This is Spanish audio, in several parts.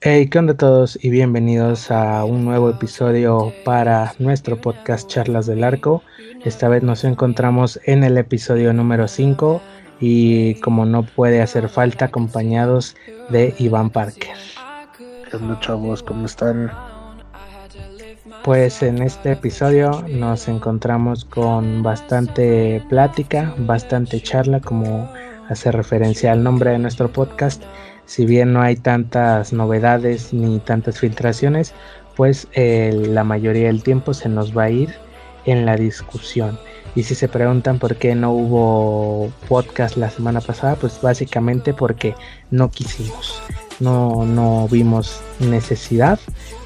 Hey, ¿qué onda todos? Y bienvenidos a un nuevo episodio para nuestro podcast Charlas del Arco. Esta vez nos encontramos en el episodio número 5 y como no puede hacer falta, acompañados de Iván Parker. ¿Qué onda chavos? ¿Cómo están? Pues en este episodio nos encontramos con bastante plática, bastante charla, como hace referencia al nombre de nuestro podcast si bien no hay tantas novedades ni tantas filtraciones, pues la mayoría del tiempo se nos va a ir en la discusión. Y si se preguntan por qué no hubo podcast la semana pasada, pues básicamente porque no quisimos. No, no vimos necesidad,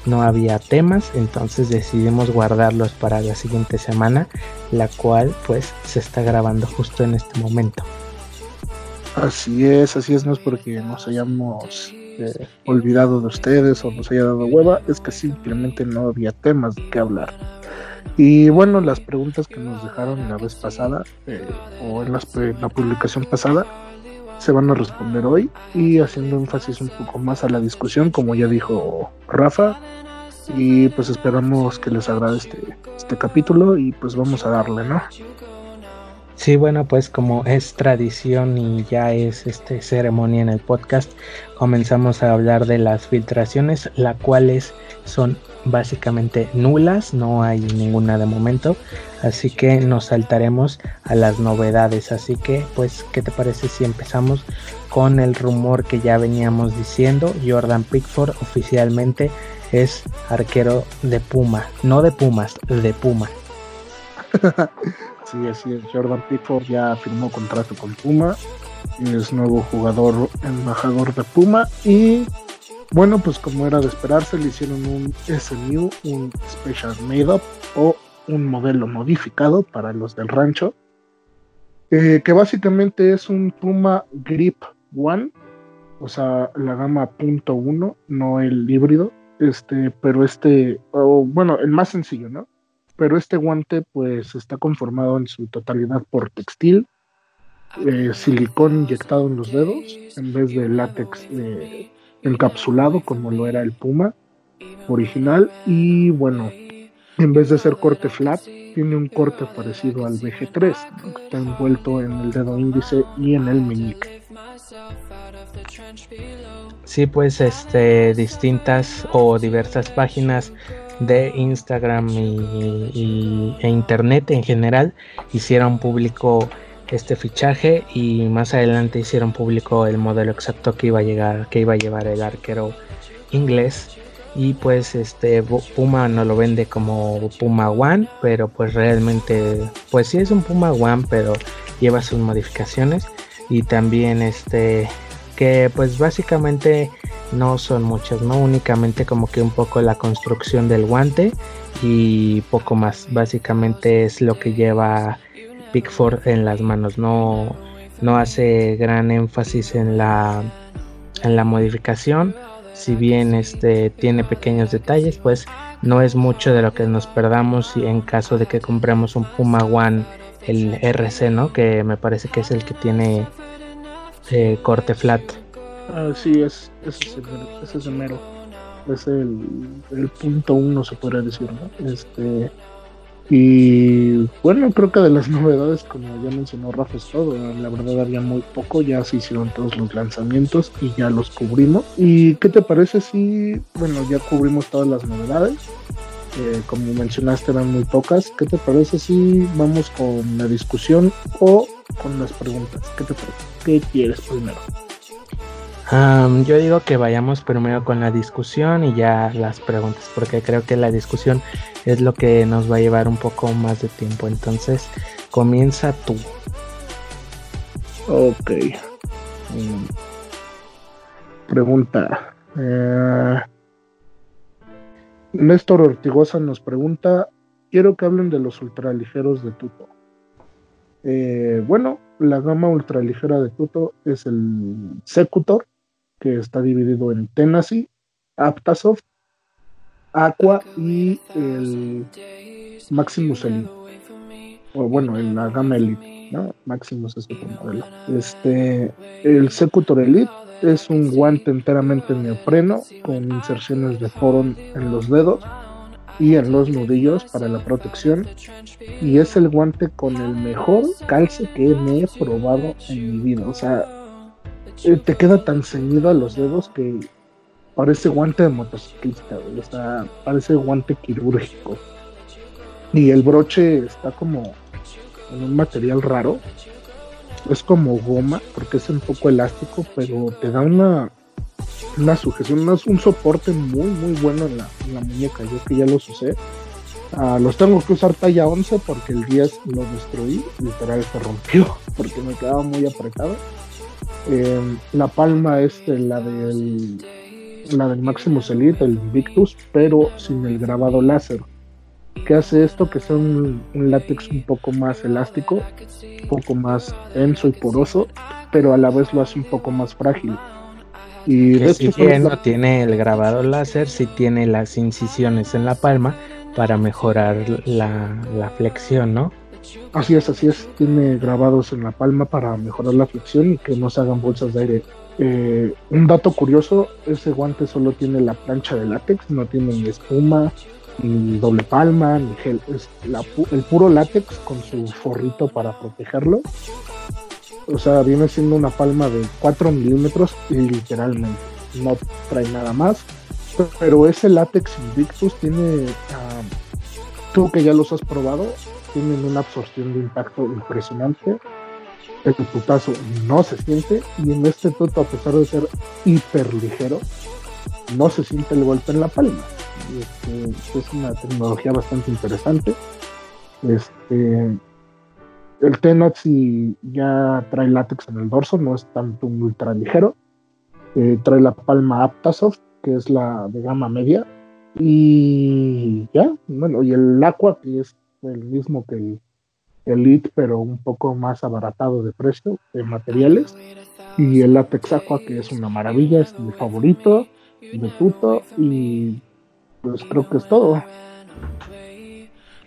no había temas, entonces decidimos guardarlos para la siguiente semana, la cual pues se está grabando justo en este momento. Así es, así es, no es porque nos hayamos eh, olvidado de ustedes o nos haya dado hueva, es que simplemente no había temas de qué hablar. Y bueno, las preguntas que nos dejaron la vez pasada eh, o en la publicación pasada se van a responder hoy y haciendo énfasis un poco más a la discusión, como ya dijo Rafa. Y pues esperamos que les agrade este, este capítulo y pues vamos a darle, ¿no? Sí, bueno, pues como es tradición y ya es este ceremonia en el podcast, comenzamos a hablar de las filtraciones, las cuales son básicamente nulas, no hay ninguna de momento, así que nos saltaremos a las novedades, así que pues, ¿qué te parece si empezamos con el rumor que ya veníamos diciendo? Jordan Pickford oficialmente es arquero de Puma, no de Pumas, de Puma. Sí, así es. Jordan Pickford ya firmó contrato con Puma. Es nuevo jugador embajador de Puma. Y bueno, pues como era de esperarse, le hicieron un SMU, un Special Made Up o un modelo modificado para los del rancho. Eh, que básicamente es un Puma Grip One, o sea, la gama punto uno, no el híbrido. Este, pero este, bueno, el más sencillo, ¿no? Pero este guante pues está conformado en su totalidad por textil, eh, silicón inyectado en los dedos en vez de látex eh, encapsulado como lo era el Puma original y bueno, en vez de ser corte flat, tiene un corte parecido al BG3, que está envuelto en el dedo índice y en el meñique. Sí, pues este distintas o diversas páginas de Instagram y, e internet en general hicieron público este fichaje y más adelante hicieron público el modelo exacto que iba a llegar que iba a llevar el arquero inglés. Y pues este Puma no lo vende como Puma One pero pues realmente pues sí es un Puma One pero lleva sus modificaciones. Y también este que pues básicamente no son muchas, ¿no? Únicamente como que un poco la construcción del guante y poco más. Básicamente es lo que lleva Pickford en las manos. No, no hace gran énfasis en la, en la modificación. Si bien este tiene pequeños detalles, pues no es mucho de lo que nos perdamos en caso de que compremos un Puma One, el RC, ¿no? Que me parece que es el que tiene eh, corte flat. Ah, sí, es, ese es el, ese es el mero. Es el, punto uno, se podría decir, ¿no? Este. Y bueno, creo que de las novedades, como ya mencionó Rafa, es todo. La verdad había muy poco, ya se hicieron todos los lanzamientos y ya los cubrimos. ¿Y qué te parece si, bueno, ya cubrimos todas las novedades? Eh, como mencionaste, eran muy pocas. ¿Qué te parece si vamos con la discusión o con las preguntas? ¿Qué te parece? ¿Qué quieres primero? Yo digo que vayamos primero con la discusión y ya las preguntas, porque creo que la discusión es lo que nos va a llevar un poco más de tiempo. Entonces, comienza tú. Ok. Mm. Pregunta. Eh, Néstor Ortigosa nos pregunta, quiero que hablen de los ultraligeros de Tuto. Eh, bueno, la gama ultraligera de Tuto es el Secutor, que está dividido en Tennessee, Aptasoft, Aqua y el Maximus Elite. O bueno, en la gama Elite, ¿no? Maximus es otro modelo. Este, el Secutor Elite Es un guante enteramente neopreno con inserciones de forón en los dedos y en los nudillos para la protección. Y es el guante con el mejor calce que me he probado en mi vida. O sea, eh, te queda tan ceñido a los dedos que parece guante de motociclista, o sea, parece guante quirúrgico. Y el broche está como en un material raro. Es como goma, porque es un poco elástico, pero te da una, una sujeción, un soporte muy, muy bueno en la, muñeca. Yo que ya los usé. Ah, los tengo que usar talla 11 porque el 10 lo destruí, literal se rompió porque me quedaba muy apretado. Em, la palma es la del la del Maximus Elite, el Invictus, pero sin el grabado láser. ¿Qué hace esto? Que sea un, látex un poco más elástico, un poco más denso y poroso, pero a la vez lo hace un poco más frágil. Y si bien no tiene el grabado láser, sí tiene las incisiones en la palma para mejorar la, la flexión, ¿no? Así es, así es. Tiene grabados en la palma para mejorar la flexión y que no se hagan bolsas de aire. Eh, un dato curioso, ese guante solo tiene la plancha de látex, no tiene ni espuma, ni doble palma, ni gel. Es el puro látex con su forrito para protegerlo. O sea, viene siendo una palma de 4 milímetros literalmente. No trae nada más. Pero ese látex Invictus tiene... Ah, tú que ya los has probado, tienen una absorción de impacto impresionante. El putazo no se siente y en este toto, a pesar de ser hiper ligero, no se siente el golpe en la palma. Es una tecnología bastante interesante. Este, el Tenoxy ya trae látex en el dorso, no es tanto un ultra ligero. Eh, trae la palma Aptasoft, que es la de gama media. Y ya, bueno, y el Aqua, que es el mismo que el Elite, pero un poco más abaratado de precio, de materiales. Y el Apex Aqua, que es una maravilla, es mi favorito de tuto. Y pues creo que es todo.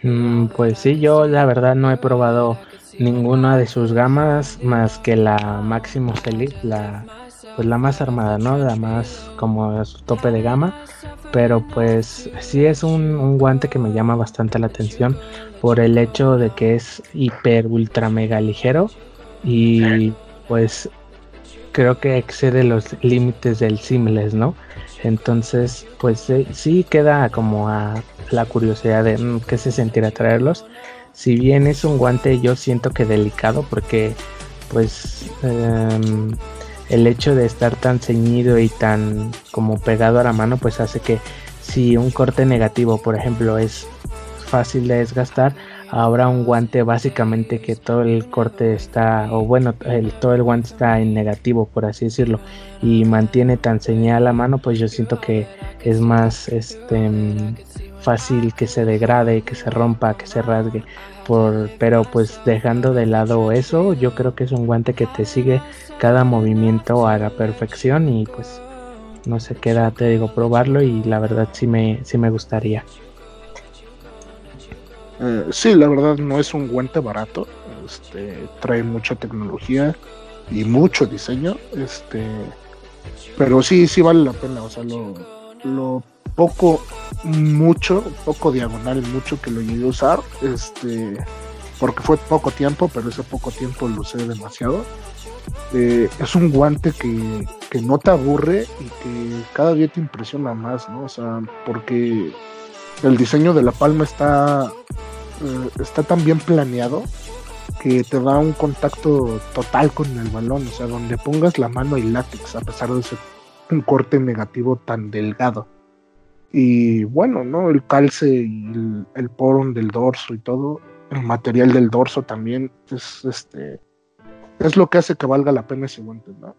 Mm, pues sí, yo la verdad no he probado ninguna de sus gamas más que la Maximus Elite, la pues la más armada, ¿no? La más como su tope de gama. Pero pues sí es un, guante que me llama bastante la atención por el hecho de que es hiper ultra mega ligero y pues creo que excede los límites del seamless, ¿no? Entonces, pues sí queda como a la curiosidad de mm, qué se sentirá traerlos. Si bien es un guante, yo siento que delicado porque, pues, em, el hecho de estar tan ceñido y tan como pegado a la mano pues hace que si un corte negativo por ejemplo es fácil de desgastar ahora un guante básicamente que todo el corte está o bueno el, todo el guante está en negativo por así decirlo y mantiene tan ceñida la mano pues yo siento que es más este fácil que se degrade que se rompa que se rasgue por pero pues dejando de lado eso yo creo que es un guante que te sigue cada movimiento a la perfección y pues no sé queda, te digo, probarlo y la verdad sí me, sí me gustaría. Eh, sí, la verdad no es un guante barato, este, trae mucha tecnología y mucho diseño, este, pero sí, sí vale la pena, o sea, lo, lo poco, mucho, poco diagonal, mucho que lo llegué a usar, este, porque fue poco tiempo, pero ese poco tiempo lo usé demasiado. Eh, es un guante que, no te aburre y que cada día te impresiona más, ¿no? O sea, porque el diseño de la palma está, eh, está tan bien planeado que te da un contacto total con el balón, o sea, donde pongas la mano y látex, a pesar de ser un corte negativo tan delgado. Y bueno, ¿no? El calce y el, el porón del dorso y todo, el material del dorso también es este es lo que hace que valga la pena ese guante, ¿no?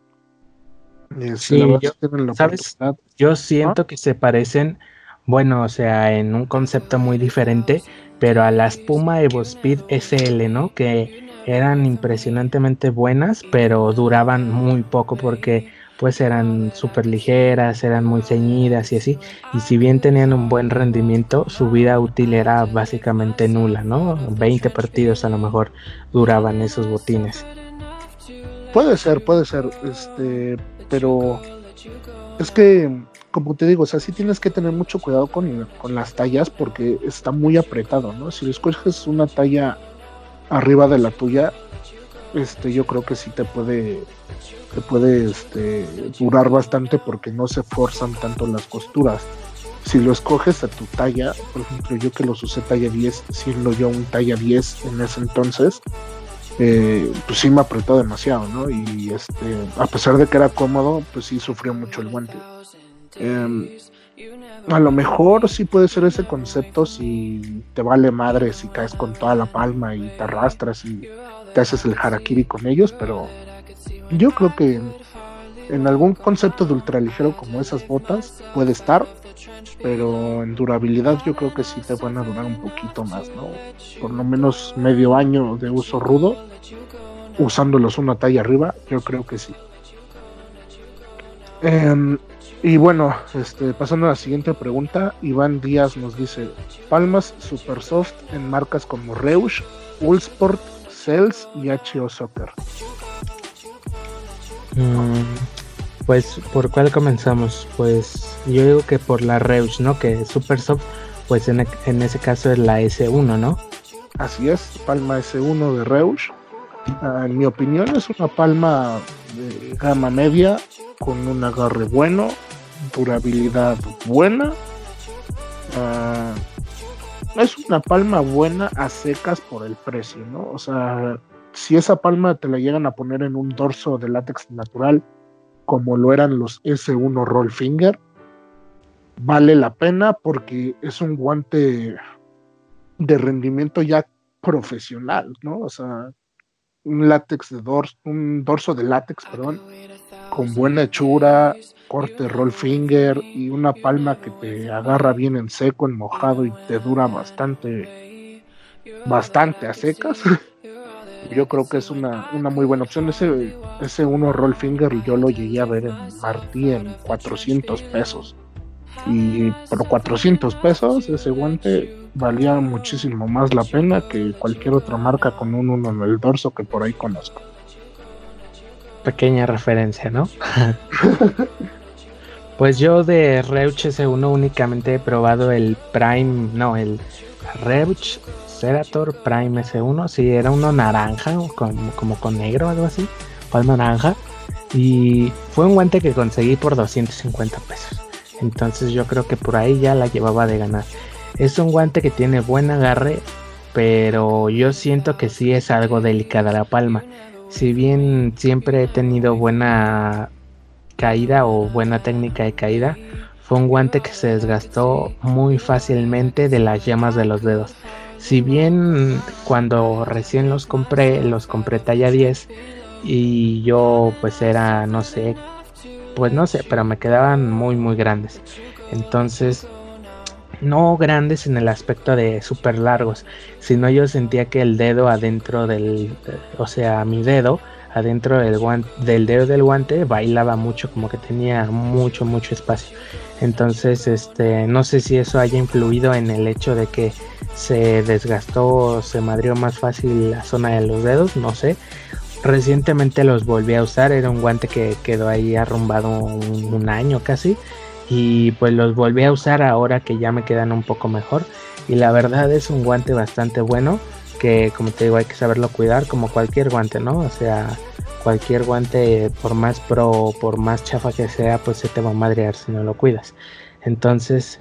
sí, yo, ¿sabes? yo siento que se parecen, bueno, o sea, en un concepto muy diferente, pero a las Puma Evo Speed SL, ¿no? Que eran impresionantemente buenas, pero duraban muy poco porque pues eran súper ligeras, eran muy ceñidas y así. Y si bien tenían un buen rendimiento, su vida útil era básicamente nula, ¿no? 20 partidos a lo mejor duraban esos botines. puede ser, puede ser, este, pero es que, como te digo, o sea, sí tienes que tener mucho cuidado con, con las tallas porque está muy apretado, ¿no? Si escoges una talla arriba de la tuya, este, yo creo que sí te puede, te puede este, durar bastante porque no se forzan tanto las costuras. Si lo escoges a tu talla, por ejemplo, yo que los usé talla 10, siendo yo un talla 10 en ese entonces, eh, pues sí me apretó demasiado, ¿no? Y este, a pesar de que era cómodo, pues sí sufrió mucho el guante. Em, a lo mejor sí puede ser ese concepto si te vale madre, si caes con toda la palma y te arrastras y te haces el harakiri con ellos, pero yo creo que en algún concepto de ultraligero como esas botas puede estar, pero en durabilidad yo creo que sí te van a durar un poquito más, ¿no? Por lo menos medio año de uso rudo, usándolos una talla arriba, yo creo que sí. Em, y bueno, este, pasando a la siguiente pregunta, Iván Díaz nos dice, palmas super soft en marcas como Reusch, Ulsport, Cells y HO Soccer. Mm, pues, ¿por cuál comenzamos? Pues yo digo que por la Reus, ¿no? Que Super Soft, pues en, ese caso es la S1, ¿no? Así es, palma S1 de Reus. Ah, en mi opinión es una palma de gama media con un agarre bueno, durabilidad buena. Ah, es una palma buena a secas por el precio, ¿no? O sea, si esa palma te la llegan a poner en un dorso de látex natural, como lo eran los S1 Roll Finger, vale la pena porque es un guante de rendimiento ya profesional, ¿no? O sea, un látex de dorso, un dorso de látex, perdón, con buena hechura, corte roll finger y una palma que te agarra bien en seco, en mojado y te dura bastante, bastante a secas. yo creo que es una, una muy buena opción. Ese, ese uno roll finger yo lo llegué a ver en Martí en 400 pesos. Y por 400 pesos ese guante valía muchísimo más la pena que cualquier otra marca con un uno en el dorso que por ahí conozco. Pequeña referencia, ¿no? pues yo de Reuch S1 únicamente he probado el Prime, no, el Reuch Serator Prime S1, si era uno naranja, como, como con negro algo así, naranja. Y fue un guante que conseguí por 250 pesos. Entonces yo creo que por ahí ya la llevaba de ganar. Es un guante que tiene buen agarre, pero yo siento que sí es algo delicada la palma. Si bien siempre he tenido buena caída o buena técnica de caída, fue un guante que se desgastó muy fácilmente de las llamas de los dedos. Si bien cuando recién los compré, los compré talla 10 y yo pues era, no sé, pues no sé, pero me quedaban muy muy grandes. Entonces, no grandes en el aspecto de súper largos, sino yo sentía que el dedo adentro del, o sea, mi dedo adentro del, guante, dedo del guante bailaba mucho, como que tenía mucho, mucho espacio. Entonces, este, no sé si eso haya influido en el hecho de que se desgastó, se madrió más fácil la zona de los dedos, no sé. Recientemente los volví a usar, era un guante que quedó ahí arrumbado un, año casi y pues los volví a usar ahora que ya me quedan un poco mejor y la verdad es un guante bastante bueno que como te digo hay que saberlo cuidar como cualquier guante, ¿no? O sea, cualquier guante por más pro por más chafa que sea pues se te va a madrear si no lo cuidas. Entonces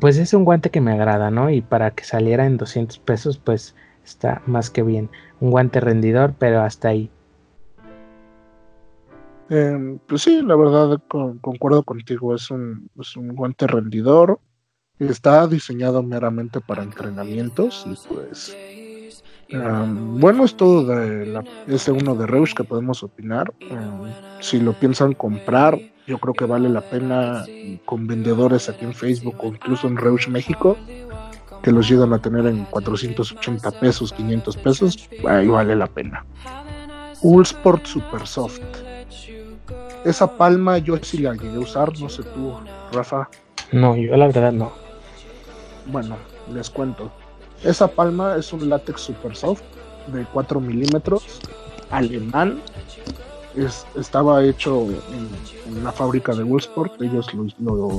pues es un guante que me agrada, ¿no? Y para que saliera en 200 pesos, pues está más que bien. Un guante rendidor, pero hasta ahí. Em, pues sí, la verdad concuerdo contigo, es un, es un guante rendidor. Está diseñado meramente para entrenamientos y pues bueno, es todo de la S1 de Reus que podemos opinar. si lo piensan comprar, yo creo que vale la pena con vendedores aquí en Facebook o incluso en Reus México, que los llegan a tener en 480 pesos, 500 pesos, ahí vale la pena. Ulsport Super Soft. Esa palma yo sí la llegué a usar, no sé tú, Rafa. No, yo la verdad no. Bueno, les cuento. Esa palma es un látex super soft de 4 milímetros, alemán. es, estaba hecho en, la fábrica de Woolsport, ellos lo,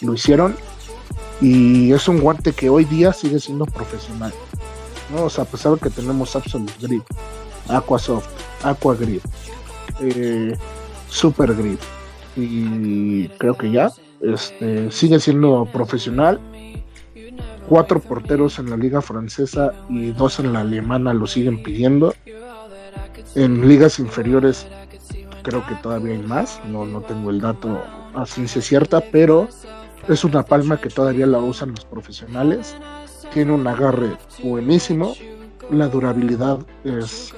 lo, hicieron y es un guante que hoy día sigue siendo profesional. ¿no? O sea, a pesar de que tenemos Absolute Grip, Aquasoft, Aqua Grip, eh, Super Grip y creo que ya, este, sigue siendo profesional. Cuatro porteros en la liga francesa y dos en la alemana lo siguen pidiendo. En ligas inferiores creo que todavía hay más, no, no tengo el dato a ciencia cierta, pero es una palma que todavía la usan los profesionales. Tiene un agarre buenísimo, la durabilidad es,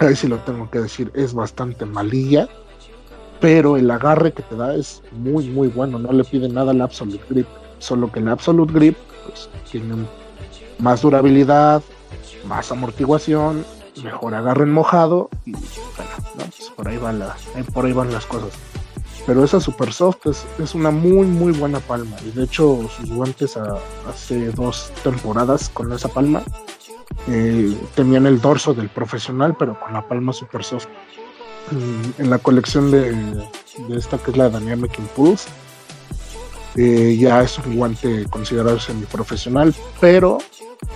ahí sí lo tengo que decir, es bastante malilla, pero el agarre que te da es muy, muy bueno, no le pide nada al Absolute Grip, solo que el Absolute Grip pues, tiene más durabilidad, más amortiguación mejor agarren mojado y bueno, por ahí van la, por ahí van las cosas. Pero esa Super Soft es, una muy muy buena palma. Y de hecho sus guantes hace dos temporadas con esa palma eh, tenían el dorso del profesional, pero con la palma Super Soft. Mm, en la colección de, esta que es la Dynamic Impulse, eh, ya es un guante considerado semiprofesional, pero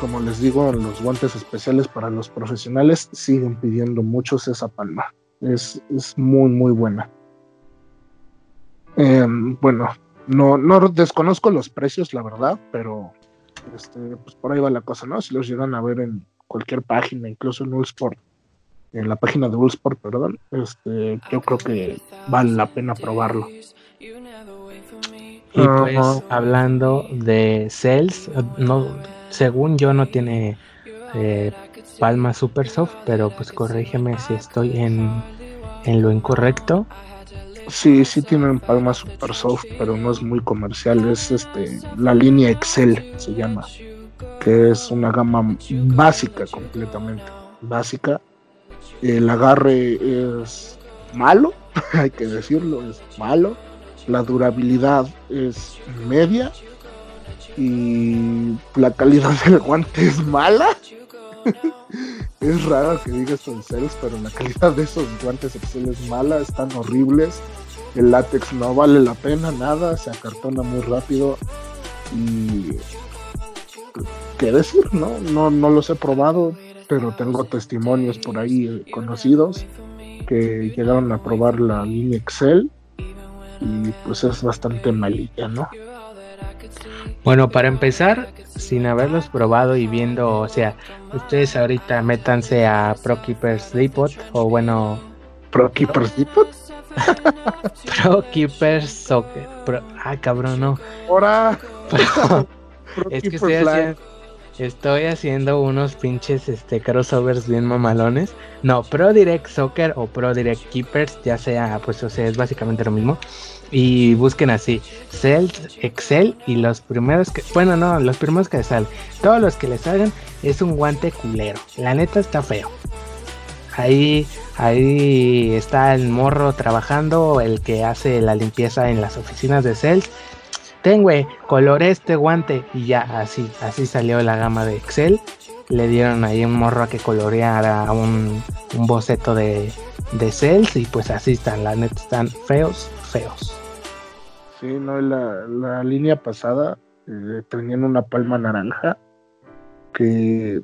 como les digo, los guantes especiales para los profesionales siguen pidiendo muchos esa palma. Es, muy, muy buena. Em, bueno, no, no desconozco los precios, la verdad, pero este, pues por ahí va la cosa, ¿no? Si los llegan a ver en cualquier página, incluso en Ullsport, en la página de Ullsport, perdón, este, yo creo que vale la pena probarlo. Y pues hablando de Cells, no según yo no tiene eh, palma super soft, pero pues corrígeme si estoy en, en lo incorrecto. Sí, sí tienen palma super soft, pero no es muy comercial, es este la línea Excel se llama, que es una gama básica completamente, básica. El agarre es malo, hay que decirlo, es malo. La durabilidad es media y la calidad del guante es mala. es raro que diga esto en Cells, pero la calidad de esos guantes Excel es mala, están horribles. El látex no vale la pena, nada, se acartona muy rápido. Y. ¿Qué decir? No, no, no los he probado, pero tengo testimonios por ahí conocidos que llegaron a probar la línea Excel y pues es bastante malilla, ¿no? Bueno, para empezar, sin haberlos probado y viendo, o sea, ustedes ahorita métanse a Pro Keepers Depot o bueno... ¿Pro Keepers Depot? Pro Keepers Soccer. ah, cabrón, no. Ahora. es que haciendo, estoy haciendo unos pinches este, crossovers bien mamalones. No, Pro Direct Soccer o Pro Direct Keepers, ya sea, pues, o sea, es básicamente lo mismo. Y busquen así Cells Excel y los primeros que bueno no los primeros que salen. Todos los que les salgan es un guante culero. La neta está feo. Ahí ahí está el morro trabajando el que hace la limpieza en las oficinas de Cells ten güey coloré este guante y ya así así salió la gama de Excel le dieron ahí un morro a que coloreara un, un boceto de, de Cells y pues así están, la neta están feos, feos. Sí, no, la, la línea pasada eh, tenían una palma naranja que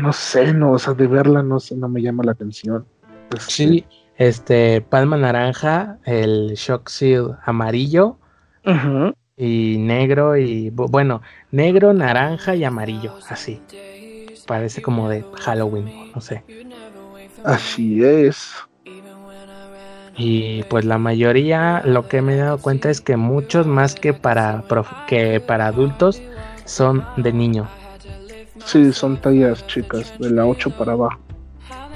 no sé, no, o sea, de verla no sé, no me llama la atención. Este, sí, este, palma naranja, el shock seal amarillo y negro y bueno, negro, naranja y amarillo, así. Parece como de Halloween, no sé. Así es. Y pues la mayoría, lo que me he dado cuenta es que muchos más que para, que para adultos son de niño. Sí, son tallas chicas, de la 8 para abajo.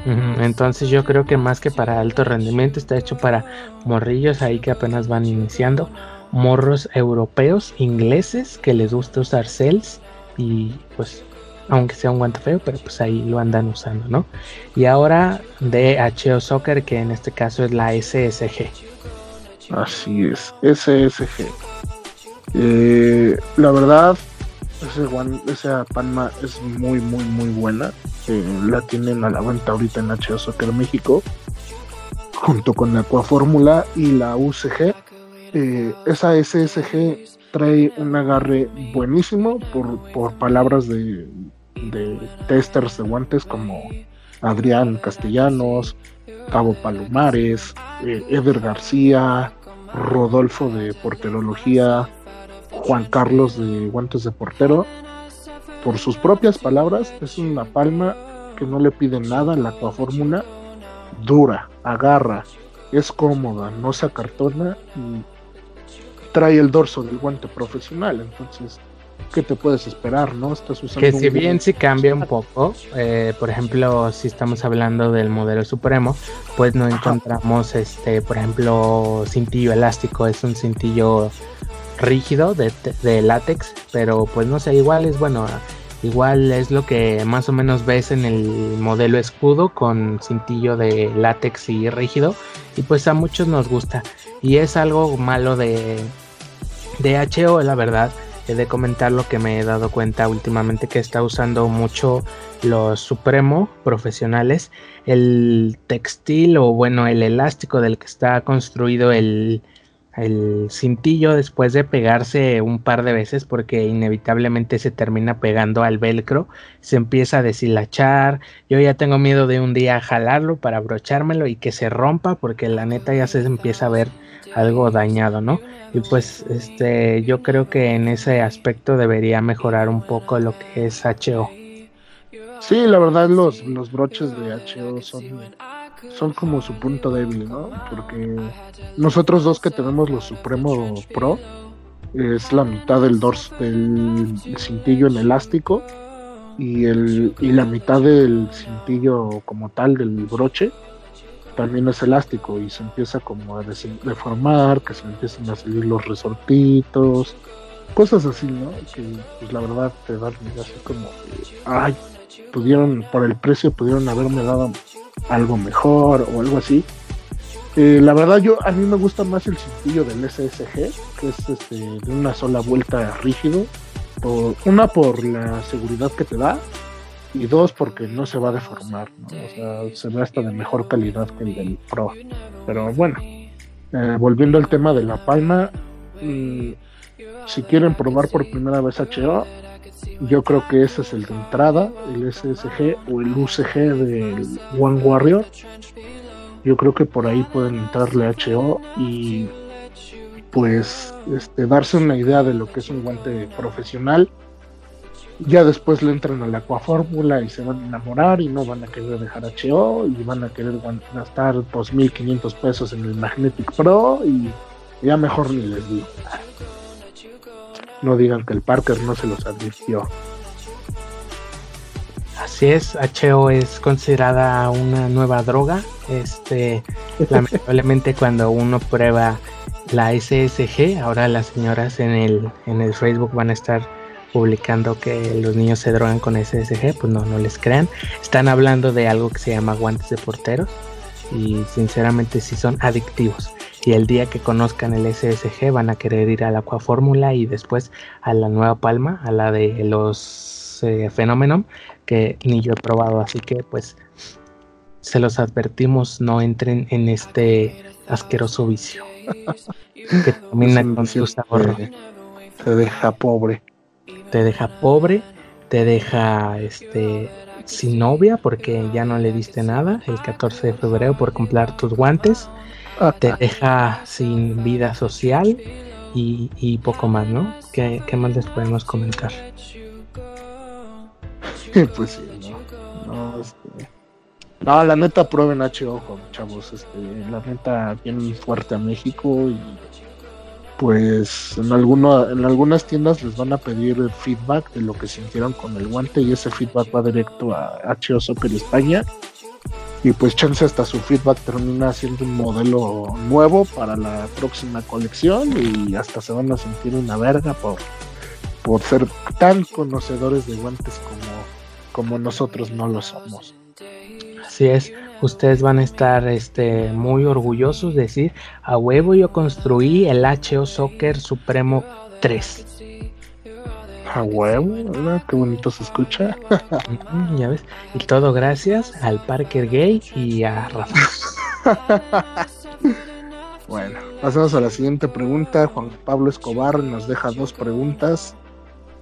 Entonces yo creo que más que para alto rendimiento está hecho para morrillos ahí que apenas van iniciando, morros europeos, ingleses que les gusta usar cells y pues aunque sea un guante feo, pero pues ahí lo andan usando, ¿no? Y ahora de HO Soccer, que en este caso es la SSG. Así es, SSG. Eh, la verdad, ese esa palma es muy, muy, muy buena. la tienen a la venta ahorita en HO Soccer México, junto con la Fórmula y la UCG. Eh, esa SSG trae un agarre buenísimo por, por palabras de, testers de guantes como Adrián Castellanos, Cabo Palomares, eh, Eder García, Rodolfo de Porterología, Juan Carlos de Guantes de Portero. Por sus propias palabras, es una palma que no le pide nada a la fórmula dura, agarra, es cómoda, no se acartona y trae el dorso del guante profesional. Entonces, ¿qué te puedes esperar, no? Estás usando que si bien sí cambia un poco, eh, por ejemplo, si estamos hablando del modelo supremo, pues no encontramos, este, por ejemplo, cintillo elástico, es un cintillo rígido de, de, látex, pero pues no sé, igual es bueno, igual es lo que más o menos ves en el modelo escudo con cintillo de látex y rígido, y pues a muchos nos gusta, y es algo malo de, de HO, la verdad he de comentar lo que me he dado cuenta últimamente que está usando mucho los Supremo profesionales, el textil o bueno, el elástico del que está construido el, el cintillo después de pegarse un par de veces porque inevitablemente se termina pegando al velcro, se empieza a deshilachar, yo ya tengo miedo de un día jalarlo para abrochármelo y que se rompa porque la neta ya se empieza a ver algo dañado, ¿no? Y pues este yo creo que en ese aspecto debería mejorar un poco lo que es HO. Sí, la verdad los, los broches de HO son, son como su punto débil, ¿no? Porque nosotros dos que tenemos los Supremo Pro es la mitad del dorso del cintillo en elástico y el y la mitad del cintillo como tal del broche también es elástico y se empieza como a deformar, que se empiezan a salir los resortitos, cosas así, ¿no? Que pues la verdad te dan así como, ay, pudieron, por el precio pudieron haberme dado algo mejor o algo así. Eh, la verdad yo a mí me gusta más el cintillo del SSG, que es este, de una sola vuelta rígido, por, una por la seguridad que te da y dos porque no se va a deformar, ¿no? o sea, se ve hasta de mejor calidad que el del Pro. Pero bueno, eh, volviendo al tema de la palma, mm, si quieren probar por primera vez HO, yo creo que ese es el de entrada, el SSG o el UCG del One Warrior. Yo creo que por ahí pueden entrarle HO y pues este, darse una idea de lo que es un guante profesional ya después le entran a la Aquafórmula y se van a enamorar y no van a querer dejar HO y van a querer gastar 2.500 pesos en el Magnetic Pro y ya mejor ni les digo. No digan que el Parker no se los advirtió. Así es, HO es considerada una nueva droga. Este, lamentablemente cuando uno prueba la SSG, ahora las señoras en el en el Facebook van a estar publicando que los niños se drogan con SSG, pues no, no les crean. Están hablando de algo que se llama guantes de porteros y sinceramente sí son adictivos. Y el día que conozcan el SSG van a querer ir a la Aquafórmula y después a la Nueva Palma, a la de los eh, Phenomenon, que ni yo he probado, así que pues se los advertimos, no entren en este asqueroso vicio. que termina con su sabor. Se deja pobre te deja pobre, te deja este sin novia porque ya no le diste nada el 14 de febrero por comprar tus guantes, te deja sin vida social y, poco más, ¿no? ¿Qué, más les podemos comentar? pues sí, no. No, este, no, la neta prueben HO, chavos. Este, la neta viene fuerte a México y pues en, alguno, en algunas tiendas les van a pedir feedback de lo que sintieron con el guante y ese feedback va directo a HO Soccer España y pues chance hasta su feedback termina siendo un modelo nuevo para la próxima colección y hasta se van a sentir una verga por, por ser tan conocedores de guantes como, como nosotros no lo somos. Así es ustedes van a estar este, muy orgullosos de decir, a huevo yo construí el HO Soccer Supremo 3. A huevo, qué bonito se escucha. ya ves. Y todo gracias al Parker Gay y a Rafa. bueno, pasamos a la siguiente pregunta. Juan Pablo Escobar nos deja dos preguntas.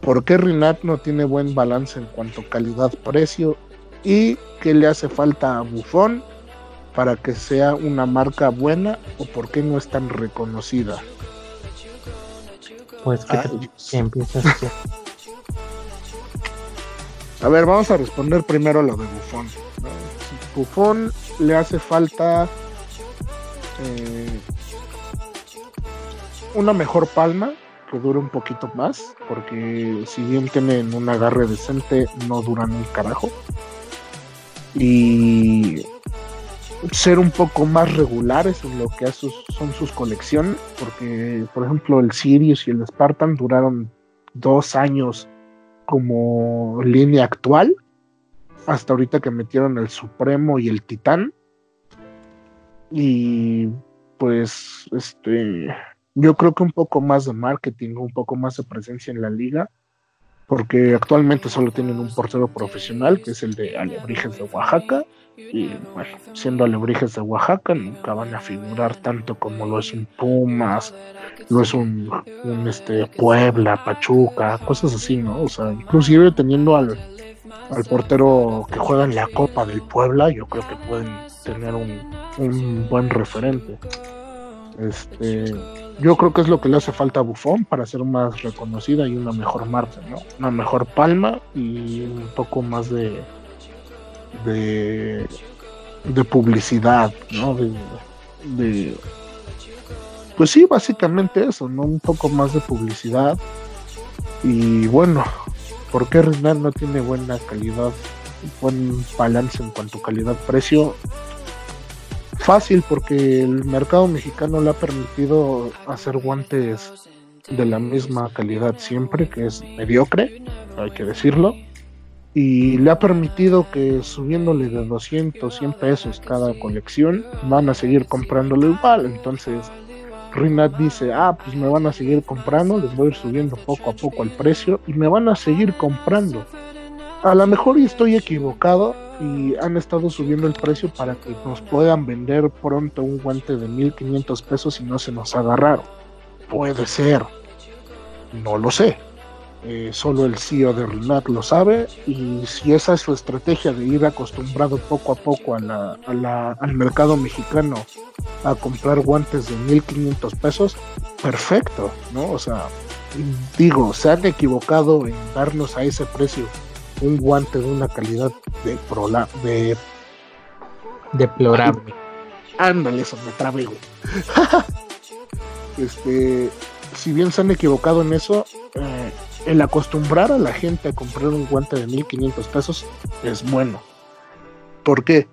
¿Por qué Rinat no tiene buen balance en cuanto a calidad-precio? ¿Y qué le hace falta a Buffon para que sea una marca buena o por qué no es tan reconocida? Pues que, empiezas A ver, vamos a responder primero lo de Buffon. Buffon le hace falta eh, una mejor palma que dure un poquito más, porque si bien tienen un agarre decente, no duran un carajo. Y ser un poco más regulares en lo que son sus colecciones, porque por ejemplo el Sirius y el Spartan duraron dos años como línea actual, hasta ahorita que metieron el Supremo y el Titán. Y pues este yo creo que un poco más de marketing, un poco más de presencia en la liga, porque actualmente solo tienen un portero profesional, que es el de Alebrijes de Oaxaca, y bueno, siendo Alebrijes de Oaxaca, nunca van a figurar tanto como lo es un Pumas, lo es un, este Puebla, Pachuca, cosas así, ¿no? O sea, inclusive teniendo al, al portero que juega en la Copa del Puebla, yo creo que pueden tener un, un buen referente. Este, yo creo que es lo que le hace falta a Buffon para ser más reconocida y una mejor marca, ¿no? Una mejor palma y un poco más de de, de publicidad, ¿no? De, pues sí, básicamente eso, ¿no? Un poco más de publicidad. Y bueno, ¿por qué Renan no tiene buena calidad, buen balance en cuanto a calidad-precio? Fácil, porque el mercado mexicano le ha permitido hacer guantes de la misma calidad siempre, que es mediocre, hay que decirlo y le ha permitido que subiéndole de 200, 100 pesos cada colección, van a seguir comprándolo igual. Entonces, Rinat dice, ah, pues me van a seguir comprando, les voy a ir subiendo poco a poco el precio y me van a seguir comprando. A lo mejor estoy equivocado y han estado subiendo el precio para que nos puedan vender pronto un guante de 1500 pesos y no se nos agarraron. Puede ser, no lo sé eh, solo el CEO de Rinat lo sabe y si esa es su estrategia de ir acostumbrado poco a poco al mercado mexicano a comprar guantes de 1500 pesos, perfecto, ¿no? O sea, digo, se han equivocado en darnos a ese precio un guante de una calidad de, prola de deplorable. Ándale, eso me trabé, este, si bien se han equivocado en eso, eh, el acostumbrar a la gente a comprar un guante de 1500 pesos es bueno. ¿Por qué?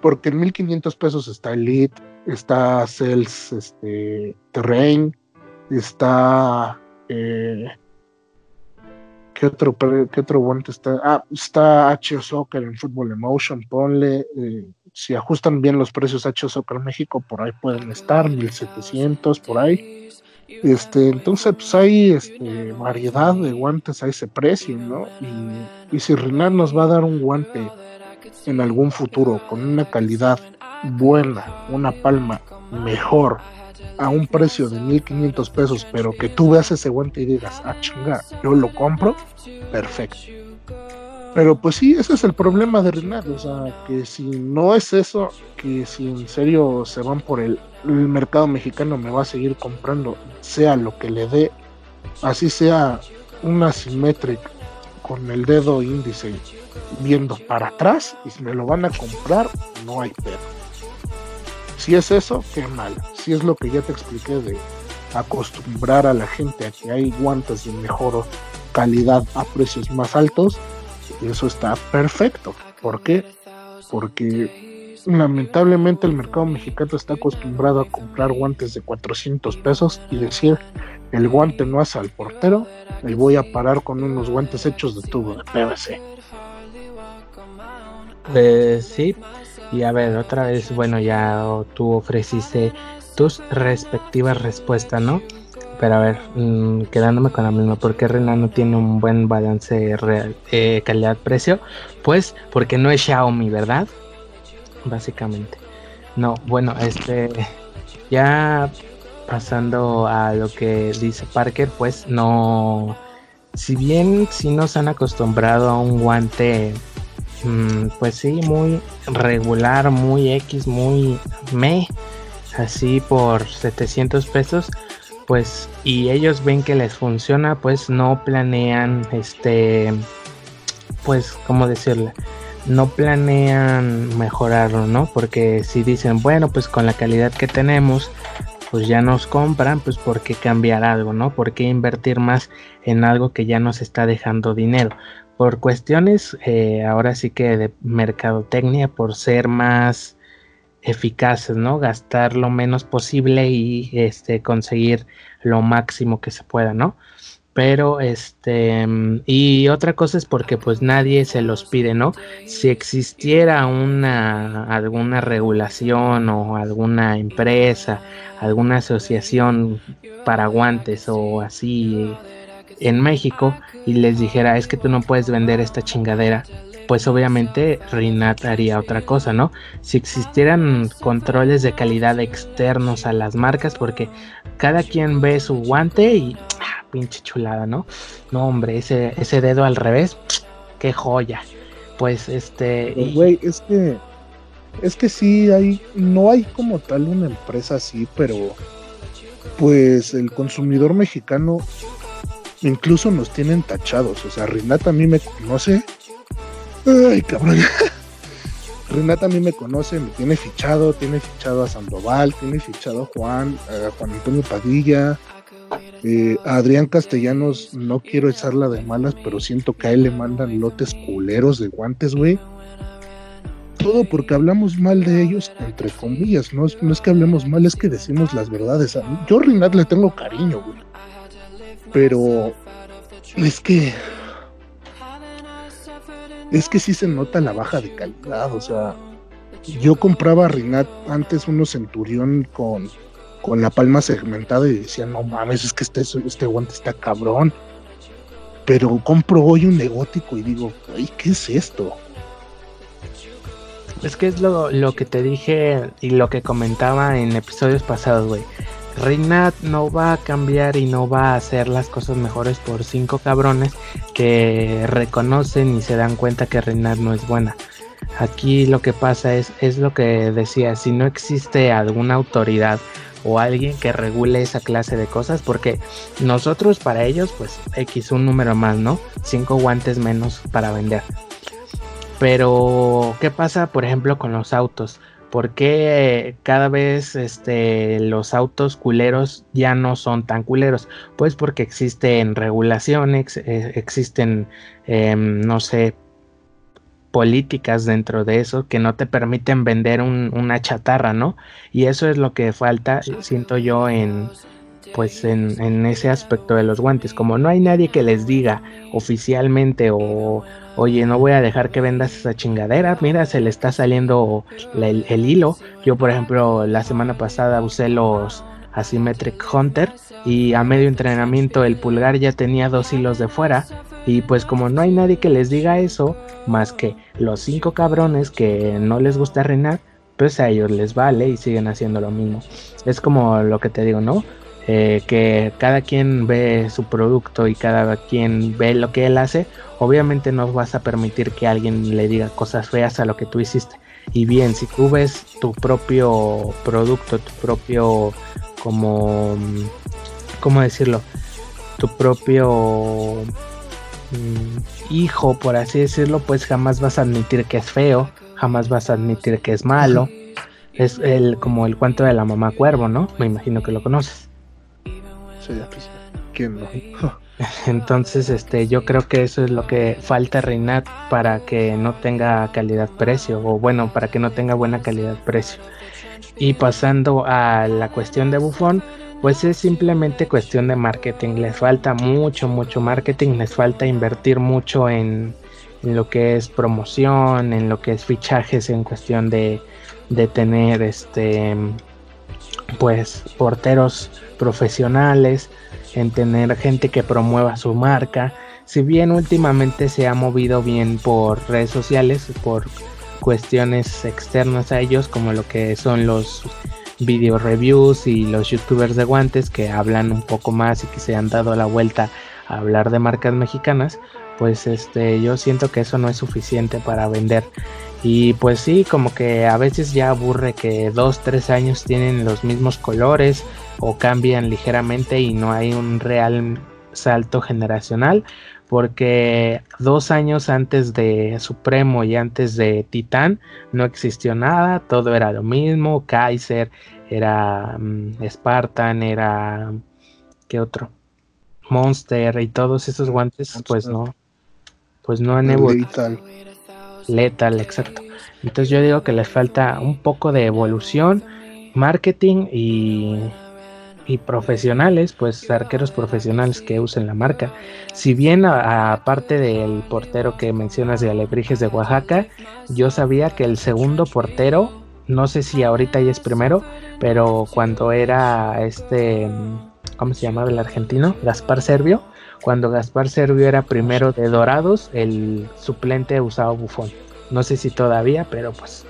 Porque en 1500 pesos está Elite, está Cells este, Terrain, está. Eh, ¿qué, otro, ¿Qué otro guante está? Ah, está H Soccer en Football Emotion, ponle. Eh, si ajustan bien los precios H Soccer México, por ahí pueden estar, 1700, por ahí. Este, entonces, pues hay este, variedad de guantes a ese precio, ¿no? Y, si Renan nos va a dar un guante en algún futuro con una calidad buena, una palma mejor, a un precio de 1500 pesos, pero que tú veas ese guante y digas, ah, chinga, yo lo compro, perfecto. Pero pues sí, ese es el problema de Renat, o sea, que si no es eso, que si en serio se van por el, mercado mexicano me va a seguir comprando, sea lo que le dé, así sea una Symmetric con el dedo índice viendo para atrás y si me lo van a comprar, no hay pedo. Si es eso, qué mal. Si es lo que ya te expliqué de acostumbrar a la gente a que hay guantes de mejor calidad a precios más altos, eso está perfecto. ¿Por qué? Porque lamentablemente el mercado mexicano está acostumbrado a comprar guantes de 400 pesos y decir el guante no hace al portero, y voy a parar con unos guantes hechos de tubo de PVC. Pues sí, y a ver, otra vez, bueno, ya tú ofreciste tus respectivas respuestas, ¿no? Pero a ver, mm, quedándome con la misma, ¿por qué Renat no tiene un buen balance eh, calidad-precio? Pues porque no es Xiaomi, ¿verdad? Básicamente. No, bueno, este, ya pasando a lo que dice Parker, pues no, si bien si nos han acostumbrado a un guante, mm, pues sí, muy regular, muy X, muy me, así por 700 pesos, pues y ellos ven que les funciona, pues no planean este pues cómo decirle, no planean mejorarlo, ¿no? Porque si dicen, bueno, pues con la calidad que tenemos, pues ya nos compran, pues por qué cambiar algo, ¿no? ¿Por qué invertir más en algo que ya nos está dejando dinero? Por cuestiones, eh, ahora sí que de mercadotecnia, por ser más eficaces, ¿no? Gastar lo menos posible y este conseguir lo máximo que se pueda, ¿no? Pero este y otra cosa es porque pues nadie se los pide, ¿no? Si existiera una alguna regulación o alguna empresa, alguna asociación para guantes o así en México y les dijera, "Es que tú no puedes vender esta chingadera." Pues obviamente Rinat haría otra cosa, ¿no? Si existieran controles de calidad externos a las marcas, porque cada quien ve su guante y ah, pinche chulada, ¿no? No, hombre, ese, ese dedo al revés, qué joya. Pues este. Güey, es que. Es que sí hay. No hay como tal una empresa así, pero. Pues el consumidor mexicano incluso nos tienen tachados. O sea, Rinat a mí me conoce Ay, cabrón. Renata a mí me conoce, me tiene fichado, tiene fichado a Sandoval, tiene fichado a Juan, a Juan Antonio Padilla, eh, a Adrián Castellanos, no quiero echarla de malas, pero siento que a él le mandan lotes culeros de guantes, güey. Todo porque hablamos mal de ellos, entre comillas, no es, no es que hablemos mal, es que decimos las verdades. Yo a Renat le tengo cariño, güey. Pero es que es que sí se nota la baja de calidad, o sea, yo compraba Rinat antes unos Centurión con, con la palma segmentada y decía, no mames, es que este, este guante está cabrón. Pero compro hoy un negótico y digo, ay, ¿qué es esto? Es que es lo, lo que te dije y lo que comentaba en episodios pasados, güey. Rinat no va a cambiar y no va a hacer las cosas mejores por cinco cabrones que reconocen y se dan cuenta que Rinat no es buena. Aquí lo que pasa es, es lo que decía, si no existe alguna autoridad o alguien que regule esa clase de cosas, porque nosotros para ellos, pues X un número más, ¿no? Cinco guantes menos para vender. Pero, ¿qué pasa, por ejemplo, con los autos? ¿Por qué cada vez este, los autos culeros ya no son tan culeros? Pues porque existen regulaciones, eh, existen, em, no sé, políticas dentro de eso que no te permiten vender una chatarra, ¿no? Y eso es lo que falta, siento yo, en, pues en, ese aspecto de los guantes. Como no hay nadie que les diga oficialmente o, oye, no voy a dejar que vendas esa chingadera, mira, se le está saliendo el, hilo. Yo, por ejemplo, la semana pasada usé los Asymmetric Hunter y a medio entrenamiento el pulgar ya tenía dos hilos de fuera. Y pues como no hay nadie que les diga eso, más que los cinco cabrones que no les gusta reinar, pues a ellos les vale y siguen haciendo lo mismo. Es como lo que te digo, ¿no? Eh, que cada quien ve su producto y cada quien ve lo que él hace, obviamente no vas a permitir que alguien le diga cosas feas a lo que tú hiciste. Y bien, si tú ves tu propio producto, tu propio, como, ¿cómo decirlo? Tu propio mm, hijo, por así decirlo, pues jamás vas a admitir que es feo, jamás vas a admitir que es malo. Es el, como el cuento de la mamá cuervo, ¿no? Me imagino que lo conoces. Entonces, este, yo creo que eso es lo que falta Reinat para que no tenga calidad-precio, o bueno, para que no tenga buena calidad-precio. Y pasando a la cuestión de Buffon, pues es simplemente cuestión de marketing. Les falta mucho, mucho marketing, les falta invertir mucho en, en lo que es promoción, en lo que es fichajes en cuestión de, de tener este pues porteros profesionales, en tener gente que promueva su marca. Si bien últimamente se ha movido bien por redes sociales, por cuestiones externas a ellos, como lo que son los video reviews y los youtubers de guantes que hablan un poco más y que se han dado la vuelta a hablar de marcas mexicanas, pues este yo siento que eso no es suficiente para vender y pues sí como que a veces ya aburre que dos tres años tienen los mismos colores o cambian ligeramente y no hay un real salto generacional porque dos años antes de Supremo y antes de Titán no existió nada, todo era lo mismo, Kaiser, era mm, Spartan, era ¿qué otro? Monster y todos esos guantes pues no pues no han evolucionado. Lethal, exacto. Entonces yo digo que les falta un poco de evolución, marketing y y profesionales, pues arqueros profesionales que usen la marca. Si bien aparte del portero que mencionas de Alebrijes de Oaxaca, yo sabía que el segundo portero, no sé si ahorita ya es primero, pero cuando era este, ¿cómo se llamaba el argentino? Gaspar Servio. Cuando Gaspar Servio era primero de Dorados, el suplente usaba bufón. No sé si todavía, pero pues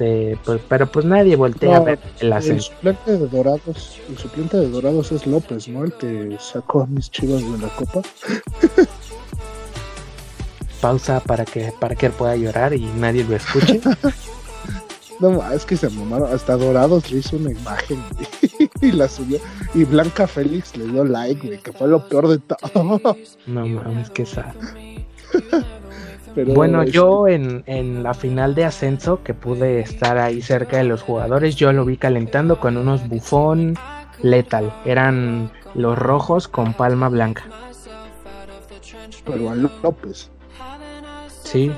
este, pues, pero pues nadie voltea a ver el El suplente de Dorados, el suplente de Dorados es López, ¿no? El que sacó a mis chivas de la copa. Pausa para que él pueda llorar y nadie lo escuche. no, es que se mamaron, hasta Dorados le hizo una imagen y la subió. Y Blanca Félix le dio like, que fue lo peor de todo. No mames, que sad bueno, yo en, en, la final de ascenso, que pude estar ahí cerca de los jugadores, yo lo vi calentando con unos bufón letal. Eran los rojos con palma blanca. Pero a López. Sí.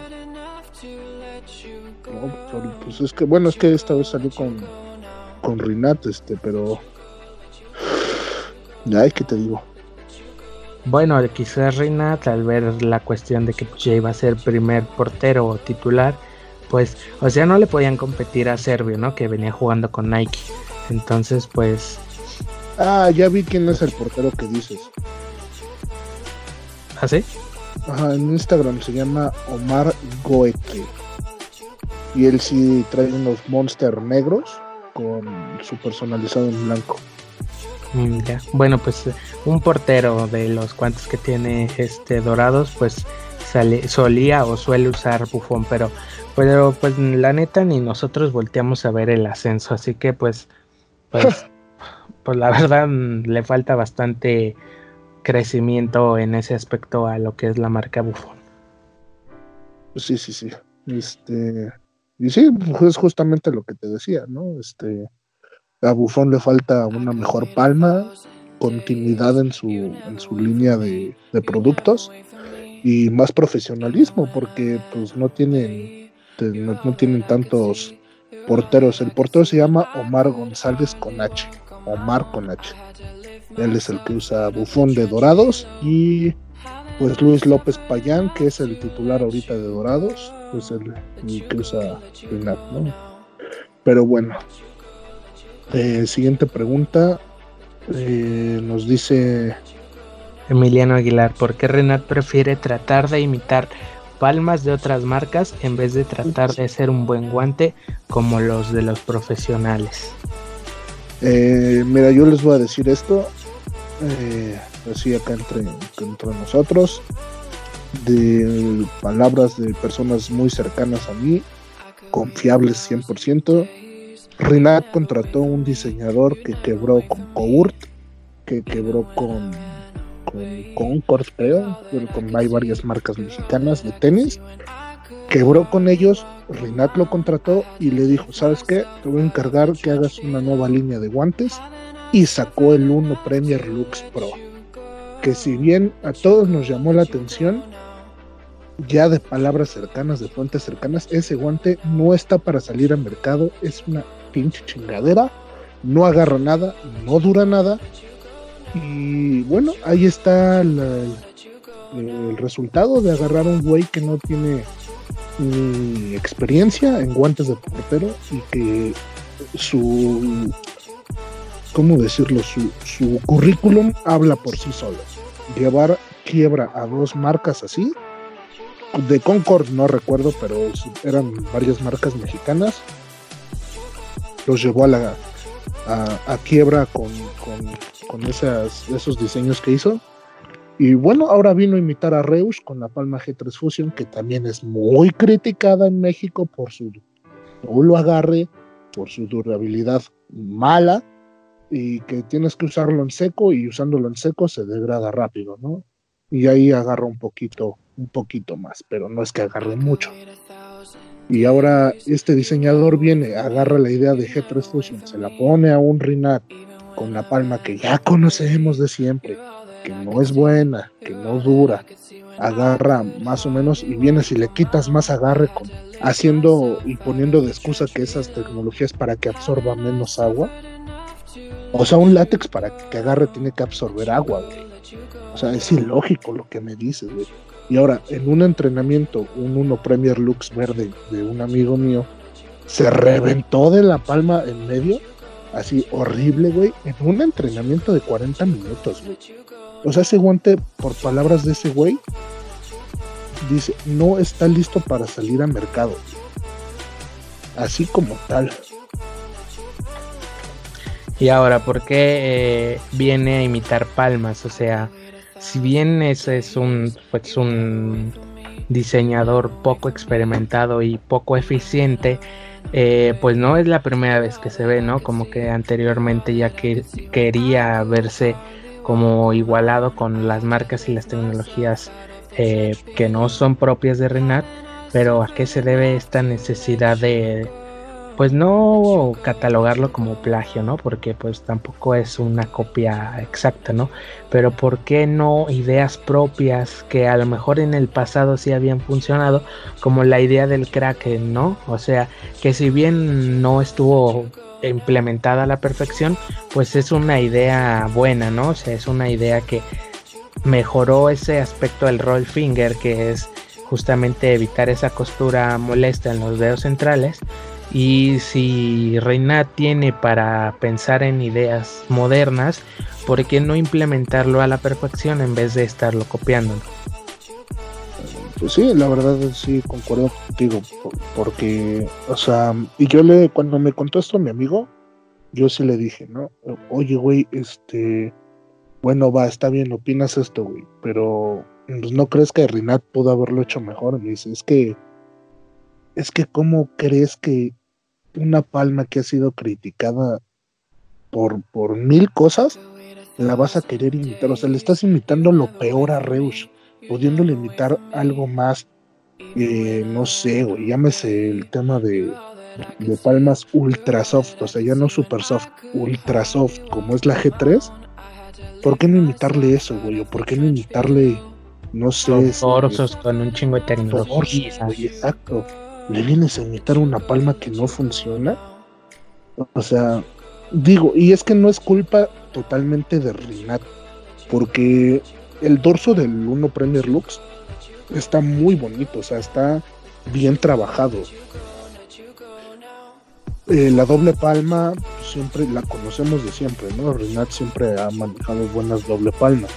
pues es que, bueno, es que esta vez salió con, con Rinat, este, pero. Ay, ¿qué te digo? Bueno, quizás Reina, al ver la cuestión de que ya iba a ser primer portero o titular, pues, o sea, no le podían competir a Servio, ¿no? Que venía jugando con Nike. Entonces, pues. Ah, ya vi quién es el portero que dices. ¿Ah, sí? Ajá, en Instagram se llama Omar Goeke. Y él sí trae unos monster negros con su personalizado en blanco. Mm, bueno, pues un portero de los cuantos que tiene este dorados, pues solía o suele usar bufón, pero, pero pues la neta ni nosotros volteamos a ver el ascenso, así que pues, pues, pues la verdad le falta bastante crecimiento en ese aspecto a lo que es la marca bufón. Sí, sí, sí. Este, y sí, pues, es justamente lo que te decía, ¿no? Este, a Buffon le falta una mejor palma, continuidad en su, en su línea de, productos y más profesionalismo, porque pues no tienen, no, tienen tantos porteros. El portero se llama Omar González con H. Omar con H. Él es el que usa Bufón de Dorados y pues Luis López Payán, que es el titular ahorita de Dorados, pues el, que usa Renat, ¿no? Pero bueno, eh, siguiente pregunta. Eh, nos dice Emiliano Aguilar, ¿por qué Renat prefiere tratar de imitar palmas de otras marcas en vez de tratar de ser un buen guante como los de los profesionales? Eh, mira, yo les voy a decir esto, así acá entre, entre nosotros, de palabras de personas muy cercanas a mí, confiables 100%. Rinat contrató un diseñador que quebró con Court, que quebró con, con Concord, creo, con, hay varias marcas mexicanas de tenis. Quebró con ellos, Rinat lo contrató y le dijo, ¿sabes qué? Te voy a encargar que hagas una nueva línea de guantes y sacó el 1 Premier Lux Pro. Que si bien a todos nos llamó la atención, ya de palabras cercanas, de fuentes cercanas, ese guante no está para salir al mercado, es una pinche chingadera, no agarra nada, no dura nada. Y bueno, ahí está el resultado de agarrar un güey que no tiene ni experiencia en guantes de portero y que su ¿cómo decirlo? Su, su currículum habla por sí solo. Llevar quiebra a dos marcas así. De Concord no recuerdo, pero eran varias marcas mexicanas. Los llevó a la a, quiebra con, con, esas, esos diseños que hizo. Y bueno, ahora vino a imitar a Reus con la Palma G3 Fusion, que también es muy criticada en México por su lo agarre, por su durabilidad mala y que tienes que usarlo en seco y usándolo en seco se degrada rápido, ¿no? Y ahí agarra un poquito, un poquito más, pero no es que agarre mucho. Y ahora este diseñador viene, agarra la idea de G3 Fusion, se la pone a un Rinat con la palma que ya conocemos de siempre, que no es buena, que no dura, agarra más o menos y vienes y le quitas más agarre con, haciendo y poniendo de excusa que esas tecnologías para que absorba menos agua. O sea, un látex para que agarre tiene que absorber agua, O sea, es ilógico lo que me dices, güey. Y ahora, en un entrenamiento, un 1 Premier Lux verde de un amigo mío, se reventó de la palma en medio, así horrible, güey, en un entrenamiento de 40 minutos, güey. O sea, ese guante, por palabras de ese güey, dice, no está listo para salir a mercado. Así como tal. Y ahora, ¿por qué eh, viene a imitar palmas? O sea, si bien ese es un, pues un diseñador poco experimentado y poco eficiente, eh, pues no es la primera vez que se ve, ¿no? Como que anteriormente ya que quería verse como igualado con las marcas y las tecnologías eh, que no son propias de Renat, pero a qué se debe esta necesidad de, pues no catalogarlo como plagio, ¿no? Porque pues tampoco es una copia exacta, ¿no? Pero ¿por qué no ideas propias que a lo mejor en el pasado sí habían funcionado, como la idea del Kraken, ¿no? O sea, que si bien no estuvo implementada a la perfección, pues es una idea buena, ¿no? O sea, es una idea que mejoró ese aspecto del roll finger, que es justamente evitar esa costura molesta en los dedos centrales. Y si Reina tiene para pensar en ideas modernas, ¿por qué no implementarlo a la perfección en vez de estarlo copiando? Pues sí, la verdad sí concuerdo contigo, porque, o sea, y yo le, cuando me contó esto a mi amigo, yo sí le dije, ¿no? Oye, güey, este, bueno, va, está bien, opinas esto, güey, pero pues, ¿no crees que Rinat pudo haberlo hecho mejor? Me dice, es que, es que, ¿cómo crees que una palma que ha sido criticada por, por mil cosas, la vas a querer imitar? O sea, le estás imitando lo peor a Reus pudiéndole imitar algo más, eh, no sé, güey, llámese el tema de, de palmas ultra soft, o sea, ya no super soft, ultra soft, como es la G3, ¿por qué no imitarle eso, güey? ¿O por qué no imitarle, no sé... Los torsos con un chingo de tecnología. exacto. ¿Le vienes a imitar una palma que no funciona? O sea, digo, y es que no es culpa totalmente de Rinat, porque el dorso del 1 Premier Lux está muy bonito, o sea, está bien trabajado. Eh, la doble palma siempre la conocemos de siempre, ¿no? Renat siempre ha manejado buenas doble palmas.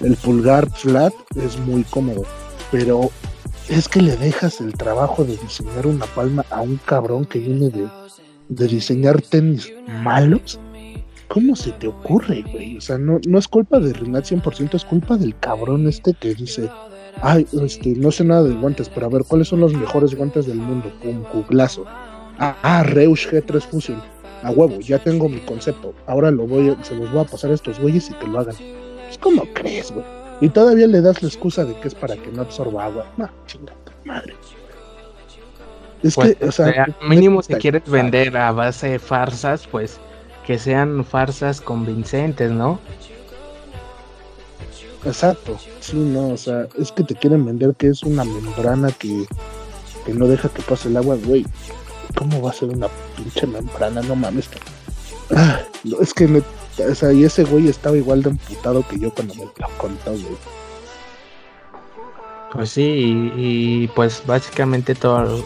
El pulgar flat es muy cómodo, pero es que le dejas el trabajo de diseñar una palma a un cabrón que viene de, de diseñar tenis malos ¿Cómo se te ocurre, güey? O sea, no, no es culpa de Renat 100%, es culpa del cabrón este que dice, ay, este, no sé nada de guantes, pero a ver, ¿cuáles son los mejores guantes del mundo? Pum, Cuglazo. Ah, ah, Reusch G3 Fusion. A huevo, ya tengo mi concepto. Ahora lo voy, se los voy a pasar a estos güeyes y que lo hagan. Pues, ¿cómo crees, güey? Y todavía le das la excusa de que es para que no absorba agua. No, chingada madre. Es que, pues, o sea, mínimo si quieres vender a base de farsas, pues que sean farsas convincentes, ¿no? Exacto, sí, no, o sea, es que te quieren vender que es una membrana que, que no deja que pase el agua, güey. ¿Cómo va a ser una pinche membrana? No mames. Ah, es que, o sea, y ese güey estaba igual de emputado que yo cuando me lo contó, güey. Pues sí, y, pues básicamente todo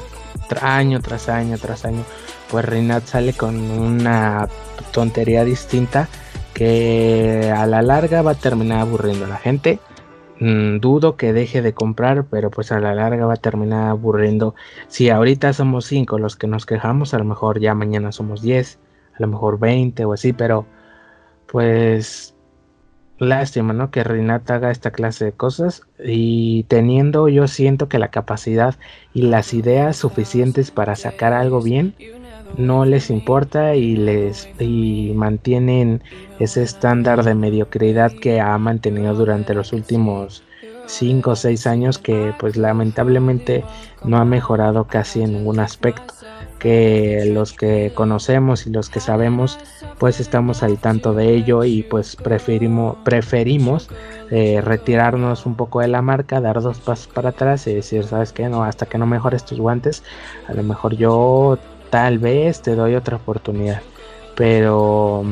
año tras año tras año pues Rinat sale con una tontería distinta que a la larga va a terminar aburriendo a la gente. Mm, dudo que deje de comprar, pero pues a la larga va a terminar aburriendo. Si ahorita somos 5 los que nos quejamos, a lo mejor ya mañana somos 10, a lo mejor 20 o así, pero pues lástima, ¿no? Que Renata haga esta clase de cosas y teniendo yo siento que la capacidad y las ideas suficientes para sacar algo bien no les importa y les y mantienen ese estándar de mediocridad que ha mantenido durante los últimos 5 o 6 años que pues lamentablemente no ha mejorado casi en ningún aspecto que los que conocemos y los que sabemos pues estamos al tanto de ello y pues preferimos preferimos eh, retirarnos un poco de la marca dar dos pasos para atrás y decir sabes que no hasta que no mejores tus guantes a lo mejor yo tal vez te doy otra oportunidad. Pero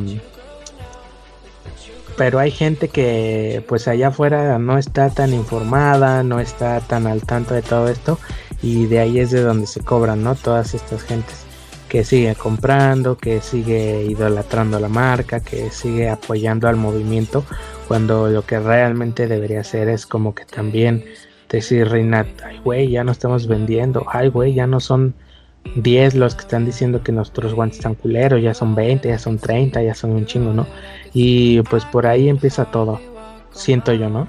pero hay gente que pues allá afuera no está tan informada, no está tan al tanto de todo esto y de ahí es de donde se cobran, ¿no? Todas estas gentes que sigue comprando, que sigue idolatrando la marca, que sigue apoyando al movimiento, cuando lo que realmente debería hacer es como que también decir, Reinat, ay güey, ya no estamos vendiendo, ay güey, ya no son 10 los que están diciendo que nuestros guantes están culeros, ya son 20, ya son 30, ya son un chingo, ¿no? Y pues por ahí empieza todo, siento yo, ¿no?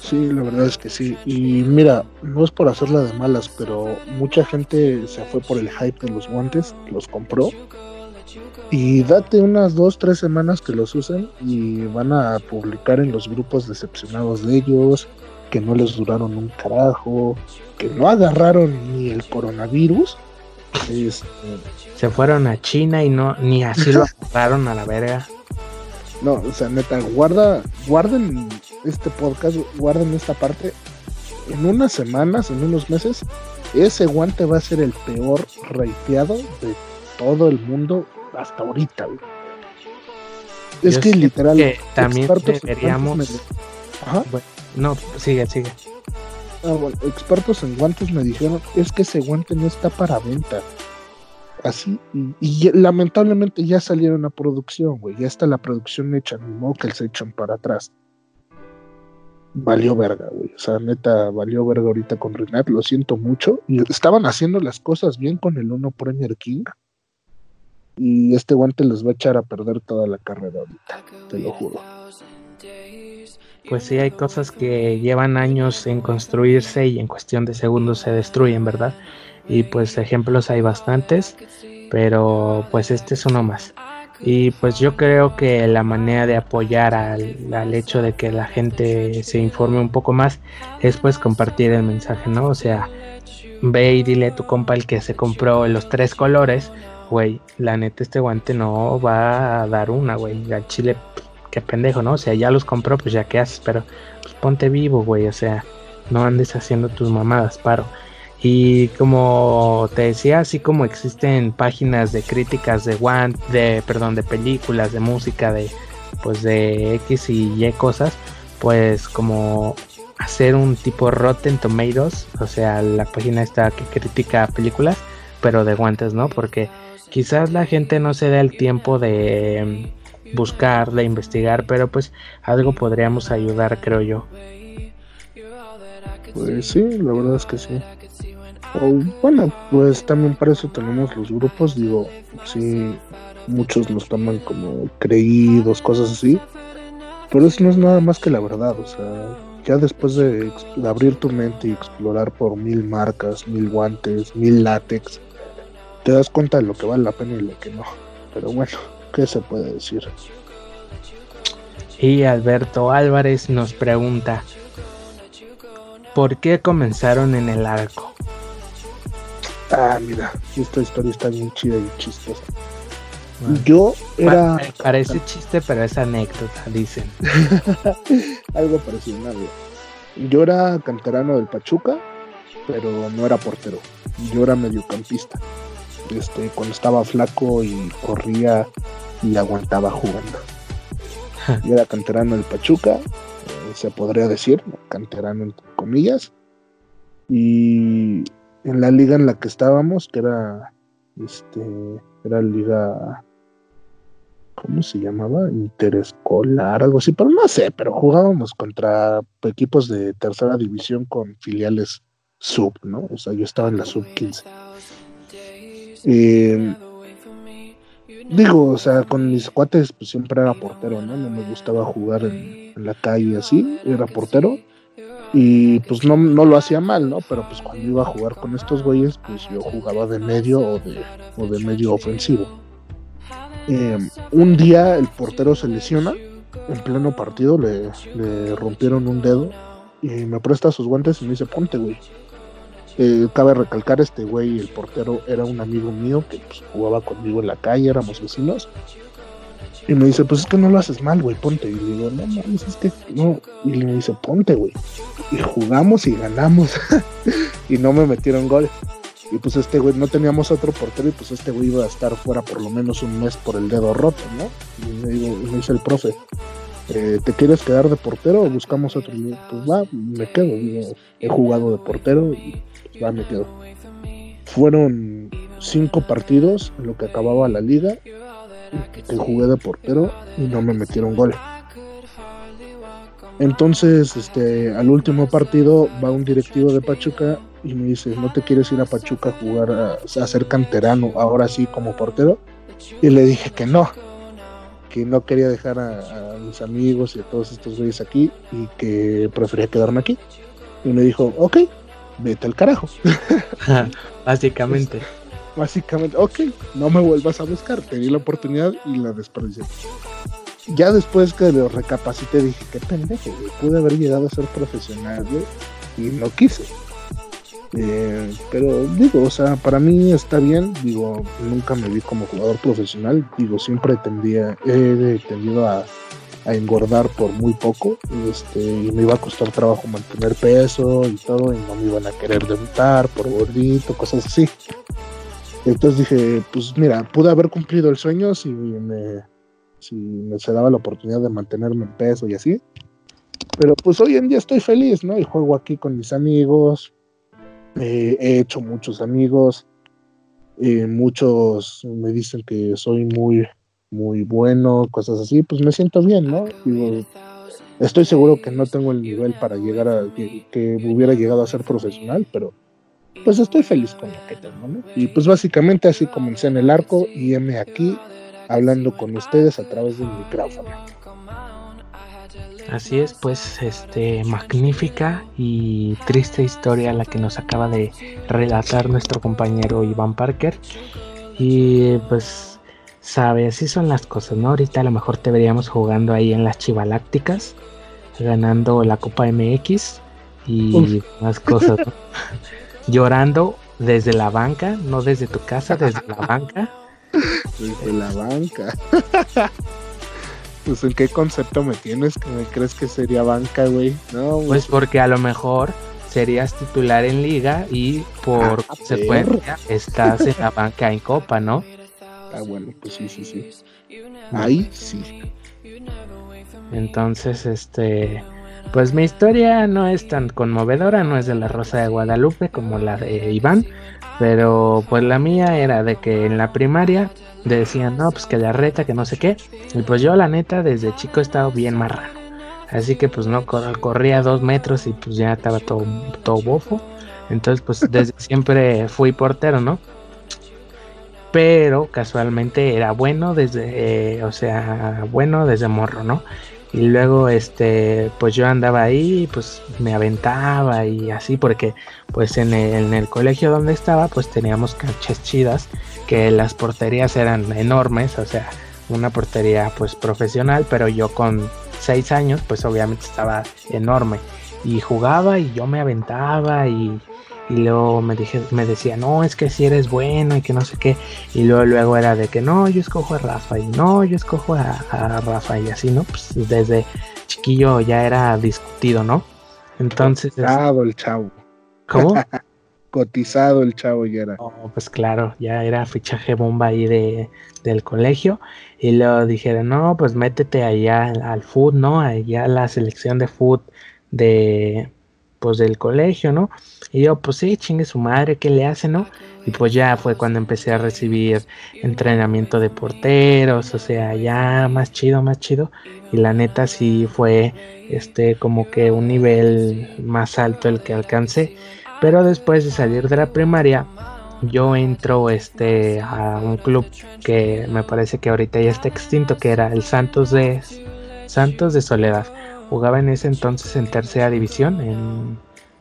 Sí, la verdad es que sí. Y mira, no es por hacerla de malas, pero mucha gente se fue por el hype de los guantes, los compró. Y date unas dos, tres semanas que los usen y van a publicar en los grupos decepcionados de ellos, que no les duraron un carajo, que no agarraron ni el coronavirus. Este, Se fueron a China y no ni así lo agarraron a la verga. No, o sea, neta, guarda, guarden este podcast, guarden esta parte. En unas semanas, en unos meses, ese guante va a ser el peor reiteado de todo el mundo hasta ahorita, Es que literal, también deberíamos. Ajá. No, sigue, sigue. Ah, bueno, expertos en guantes me dijeron, es que ese guante no está para venta. Así, y, lamentablemente ya salieron a producción, güey. Ya está la producción hecha, ni modo que se echan para atrás. Valió verga, güey. O sea, neta, valió verga ahorita con Renat, lo siento mucho. Y estaban haciendo las cosas bien con el 1 Premier King. Y este guante les va a echar a perder toda la carrera ahorita, te lo juro pues sí hay cosas que llevan años en construirse y en cuestión de segundos se destruyen, ¿verdad? Y pues ejemplos hay bastantes, pero pues este es uno más. Y pues yo creo que la manera de apoyar al, hecho de que la gente se informe un poco más es pues compartir el mensaje, ¿no? O sea, ve y dile a tu compa el que se compró los tres colores, güey, la neta este guante no va a dar una, güey, al chile qué pendejo, ¿no? O sea, ya los compró, pues ya qué haces, pero pues ponte vivo, güey, o sea, no andes haciendo tus mamadas, paro. Y como te decía, así como existen páginas de críticas de one, de perdón, de películas, de música, de pues de X y Y cosas, pues como hacer un tipo Rotten Tomatoes, o sea, la página esta que critica películas, pero de guantes, ¿no? Porque quizás la gente no se da el tiempo de buscar, de investigar, pero pues algo podríamos ayudar, creo yo. Pues sí, la verdad es que sí. Bueno, pues también para eso tenemos los grupos, digo, sí, muchos los toman como creídos, cosas así, pero eso no es nada más que la verdad, o sea, ya después de, de abrir tu mente y explorar por mil marcas, mil guantes, mil látex, te das cuenta de lo que vale la pena y lo que no, pero bueno. ¿Qué se puede decir? Y Alberto Álvarez nos pregunta, ¿por qué comenzaron en el arco? Ah, mira, esta historia está bien chida y chistosa. Yo era. Parece chiste, pero es anécdota, dicen. Algo parecido, Yo era canterano del Pachuca, pero no era portero. Yo era mediocampista este, cuando estaba flaco y corría y aguantaba jugando. y era canterano del Pachuca, eh, se podría decir, canterano entre comillas. Y en la liga en la que estábamos, que era Este, era liga, ¿cómo se llamaba? Interescolar, algo así, pero no sé, pero jugábamos contra equipos de tercera división con filiales sub, ¿no? O sea, yo estaba en la sub 15. Eh, digo, o sea, con mis cuates pues siempre era portero, ¿no? No me gustaba jugar en, la calle así, era portero. Y pues no, no, lo hacía mal, ¿no? Pero pues cuando iba a jugar con estos güeyes, pues yo jugaba de medio o de, o de medio ofensivo. Eh, un día el portero se lesiona, en pleno partido le, le rompieron un dedo y me presta sus guantes y me dice, ponte, güey. Eh, cabe recalcar, este güey, el portero, era un amigo mío que pues, jugaba conmigo en la calle, éramos vecinos. Y me dice, pues es que no lo haces mal, güey, ponte. Y le digo, no mames, es que no. Y le dice, ponte, güey. Y jugamos y ganamos. y no me metieron gol. Y pues este güey, no teníamos otro portero y pues este güey iba a estar fuera por lo menos un mes por el dedo roto, ¿no? Y me, digo, me dice el profe, eh, ¿te quieres quedar de portero o buscamos otro? Y pues va, me quedo. He jugado de portero y me quedo. Fueron cinco partidos en lo que acababa la liga que jugué de portero y no me metieron gol. Entonces, este, al último partido va un directivo de Pachuca y me dice, ¿no te quieres ir a Pachuca a jugar, a, ser canterano, ahora sí como portero? Y le dije que no, que no quería dejar a, a mis amigos y a todos estos güeyes aquí y que prefería quedarme aquí. Y me dijo, ok, vete al carajo. Básicamente. Básicamente, ok, no me vuelvas a buscar, te di la oportunidad y la desperdicié. Ya después que lo recapacité dije, qué pendejo, pude haber llegado a ser profesional, y no quise. Eh, pero digo, o sea, para mí está bien, digo, nunca me vi como jugador profesional, digo, siempre tendía, he tendido a a engordar por muy poco este, y me iba a costar trabajo mantener peso y todo y no me iban a querer debutar por gordito, cosas así. Entonces dije, pues mira, pude haber cumplido el sueño si me, si me se daba la oportunidad de mantenerme en peso y así. Pero pues hoy en día estoy feliz, ¿no? Y juego aquí con mis amigos, eh, he hecho muchos amigos, eh, muchos me dicen que soy muy muy bueno, cosas así, pues me siento bien, ¿no? estoy seguro que no tengo el nivel para llegar a que, hubiera llegado a ser profesional, pero pues estoy feliz con lo que tengo, ¿no? Y pues básicamente así comencé en el arco y heme aquí hablando con ustedes a través del micrófono. Así es, pues este magnífica y triste historia la que nos acaba de relatar nuestro compañero Iván Parker. Y pues sabe, así son las cosas, ¿no? Ahorita a lo mejor te veríamos jugando ahí en las Chivalácticas, ganando la Copa MX y más cosas, ¿no? Llorando desde la banca, no desde tu casa, desde la banca. Desde la banca. pues en qué concepto me tienes que me crees que sería banca, güey. No, pues porque a lo mejor serías titular en liga y por ah, consecuencia estás en la banca en copa, ¿no? Ah, bueno, pues sí, sí, sí. Ahí sí. Entonces, este, pues mi historia no es tan conmovedora, no es de la Rosa de Guadalupe como la de Iván, pero pues la mía era de que en la primaria decían, no, pues que la reta, que no sé qué, y pues yo la neta desde chico he estado bien marrano, así que pues no corría dos metros y pues ya estaba todo, todo bofo, entonces pues desde siempre fui portero, ¿no? pero casualmente era bueno desde, eh, o sea, bueno desde morro, ¿no? Y luego, este, pues yo andaba ahí, pues me aventaba y así, porque pues en el, en el colegio donde estaba, pues teníamos canchas chidas, que las porterías eran enormes, o sea, una portería pues profesional, pero yo con seis años, pues obviamente estaba enorme. Y jugaba y yo me aventaba y y luego me, dije, me decía, no, es que si eres bueno y que no sé qué. Y luego, luego era de que no, yo escojo a Rafa y no, yo escojo a, Rafa y así, ¿no? Pues desde chiquillo ya era discutido, ¿no? Entonces... Cotizado el chavo. ¿Cómo? Cotizado el chavo ya era. pues claro, ya era fichaje bomba ahí de, del colegio. Y luego dijeron, no, pues métete allá al, al foot, ¿no? Allá a la selección de foot de pues del colegio, ¿no? Y yo, pues sí, chingue su madre, ¿qué le hace, no? Y pues ya fue cuando empecé a recibir entrenamiento de porteros, o sea, ya más chido, más chido. Y la neta sí fue este como que un nivel más alto el que alcancé. Pero después de salir de la primaria, yo entro este a un club que me parece que ahorita ya está extinto, que era el Santos de Santos de Soledad. Jugaba en ese entonces en tercera división, en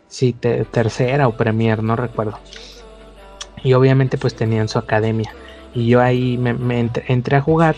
sí, tercera o premier, no recuerdo. Y obviamente pues tenían su academia. Y yo ahí me, entré, a jugar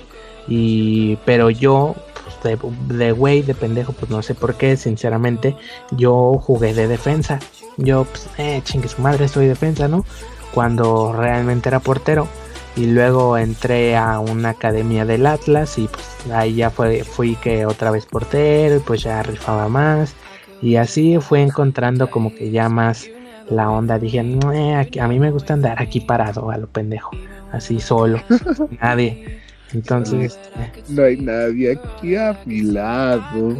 y pero yo pues, de güey de, pendejo pues no sé por qué sinceramente yo jugué de defensa. Yo pues eh chingue su madre soy defensa no cuando realmente era portero y luego entré a una academia del Atlas y pues ahí ya fue, fui que otra vez portero y pues ya rifaba más y así fue encontrando como que ya más la onda. Dije, a mí me gusta andar aquí parado a lo pendejo, así solo, nadie. Entonces, no hay nadie aquí a mi lado.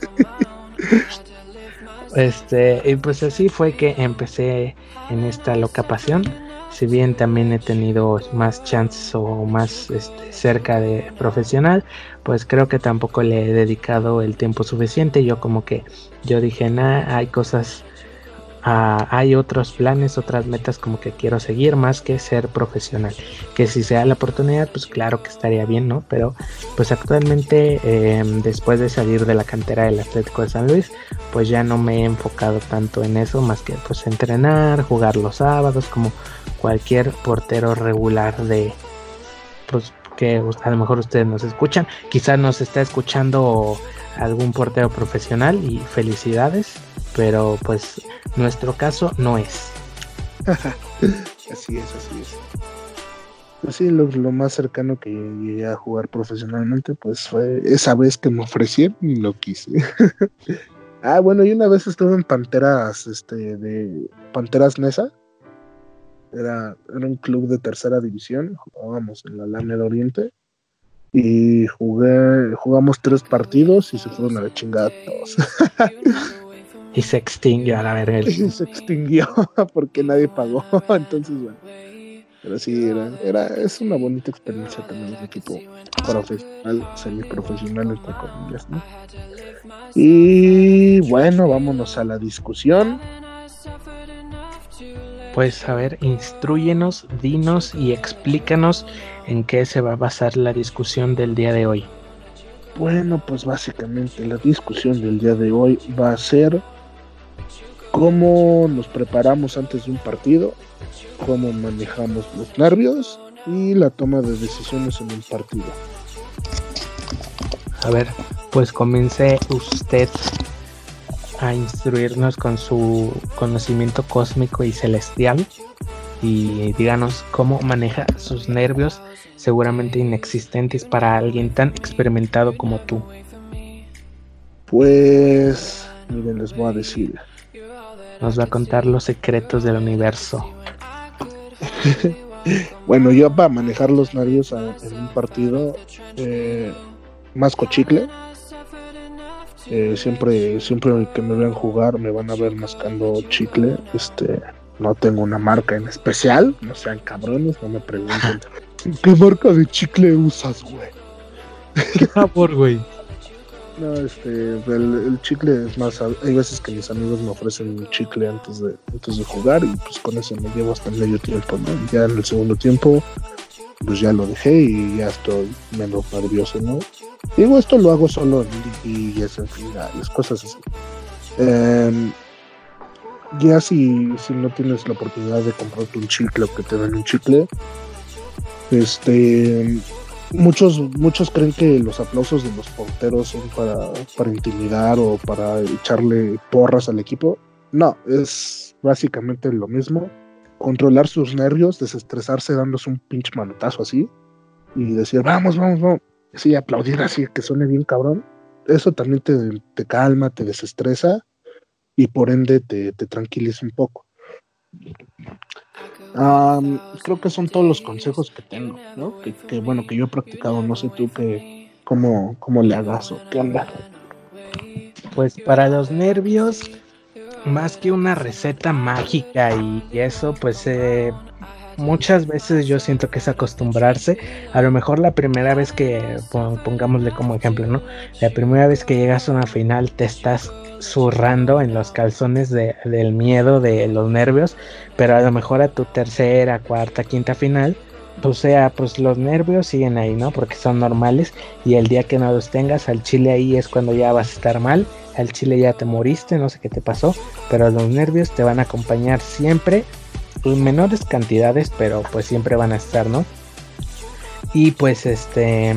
este, y pues así fue que empecé en esta loca pasión. Si bien también he tenido más chances o más este, cerca de profesional, pues creo que tampoco le he dedicado el tiempo suficiente. Yo como que yo dije, nah, hay cosas hay otros planes, otras metas como que quiero seguir más que ser profesional. Que si se da la oportunidad, pues claro que estaría bien, ¿no? Pero pues actualmente, em, después de salir de la cantera del Atlético de San Luis, pues ya no me he enfocado tanto en eso, más que pues entrenar, jugar los sábados, como cualquier portero regular de, pues que a lo mejor ustedes nos escuchan, quizás nos está escuchando algún portero profesional y felicidades, pero pues nuestro caso no es. así es, así es. Así pues lo, más cercano que llegué a jugar profesionalmente, pues fue esa vez que me ofrecieron y lo quise. ah, bueno, y una vez estuve en Panteras, este, de Panteras Nesa. Era, era un club de tercera división, jugábamos en la Alameda Oriente y jugué, jugamos tres partidos y se fueron a la chingada todos. y se extinguió a la verga. Y se extinguió porque nadie pagó. Entonces, bueno. Pero sí, era, era, es una bonita experiencia también un equipo profesional, semiprofesional, entre comillas, ¿no? Y bueno, vámonos a la discusión. Pues a ver, instruyenos, dinos y explícanos en qué se va a basar la discusión del día de hoy. Bueno, pues básicamente la discusión del día de hoy va a ser cómo nos preparamos antes de un partido, cómo manejamos los nervios y la toma de decisiones en un partido. A ver, pues comience usted a instruirnos con su conocimiento cósmico y celestial y díganos cómo maneja sus nervios seguramente inexistentes para alguien tan experimentado como tú. Pues, miren, les voy a decir. Nos va a contar los secretos del universo. bueno, yo para manejar los nervios en un partido, eh, más cochicle. Eh, siempre, siempre que me vean jugar me van a ver mascando chicle. Este, no tengo una marca en especial, no sean cabrones, no me pregunten ¿Qué marca de chicle usas, güey? ¿Qué sabor, güey? No, este, el, chicle es más, hay veces que mis amigos me ofrecen un chicle antes de, antes de jugar y pues con eso me llevo hasta medio tiempo, ¿no? Ya en el segundo tiempo, pues ya lo dejé y ya estoy menos nervioso, ¿no? Digo, esto lo hago solo y, y es fin, las cosas así. Em, ya si, si no tienes la oportunidad de comprarte un chicle o que te den un chicle, este, muchos, muchos creen que los aplausos de los porteros son para, para intimidar o para echarle porras al equipo. No, es básicamente lo mismo. Controlar sus nervios, desestresarse dándose un pinche manotazo así y decir, vamos, vamos, vamos. Sí, aplaudir así, que suene bien cabrón. Eso también te, te calma, te desestresa y por ende te, te tranquiliza un poco creo que son todos los consejos que tengo, ¿no? Que, bueno, que yo he practicado, no sé tú que, cómo, cómo le hagas o qué onda. pues para los nervios, más que una receta mágica y, eso, pues eh, muchas veces yo siento que es acostumbrarse. A lo mejor la primera vez que, pongámosle como ejemplo, ¿no? La primera vez que llegas a una final te estás zurrando en los calzones del miedo, de los nervios, pero a lo mejor a tu tercera, cuarta, quinta final, o sea, pues los nervios siguen ahí, ¿no? Porque son normales y el día que no los tengas al chile ahí es cuando ya vas a estar mal, al chile ya te moriste, no sé qué te pasó, pero los nervios te van a acompañar siempre en menores cantidades, pero pues siempre van a estar, ¿no? Y pues este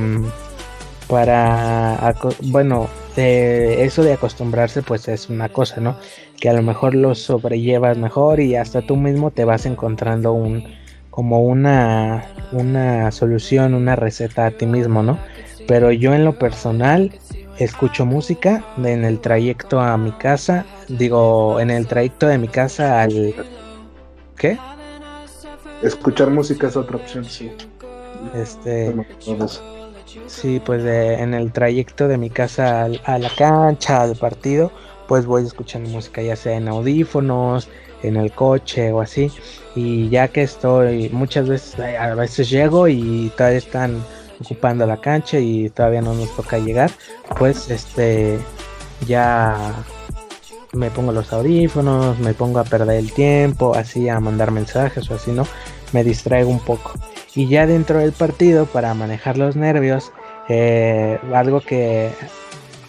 para bueno, eso de acostumbrarse pues es una cosa, ¿no? Que a lo mejor lo sobrellevas mejor y hasta tú mismo te vas encontrando un como una una solución, una receta a ti mismo, ¿no? Pero yo en lo personal escucho música en el trayecto a mi casa, digo, en el trayecto de mi casa al ¿qué? Escuchar música es otra opción, sí. Este Sí, pues en el trayecto de mi casa a la cancha, al partido, pues voy escuchando música ya sea en audífonos, en el coche o así. Y ya que estoy, muchas veces, a veces llego y todavía están ocupando la cancha y todavía no nos toca llegar, pues este ya me pongo los audífonos, me pongo a perder el tiempo, así a mandar mensajes o así, ¿no? Me distraigo un poco. Y ya dentro del partido, para manejar los nervios, eh, algo que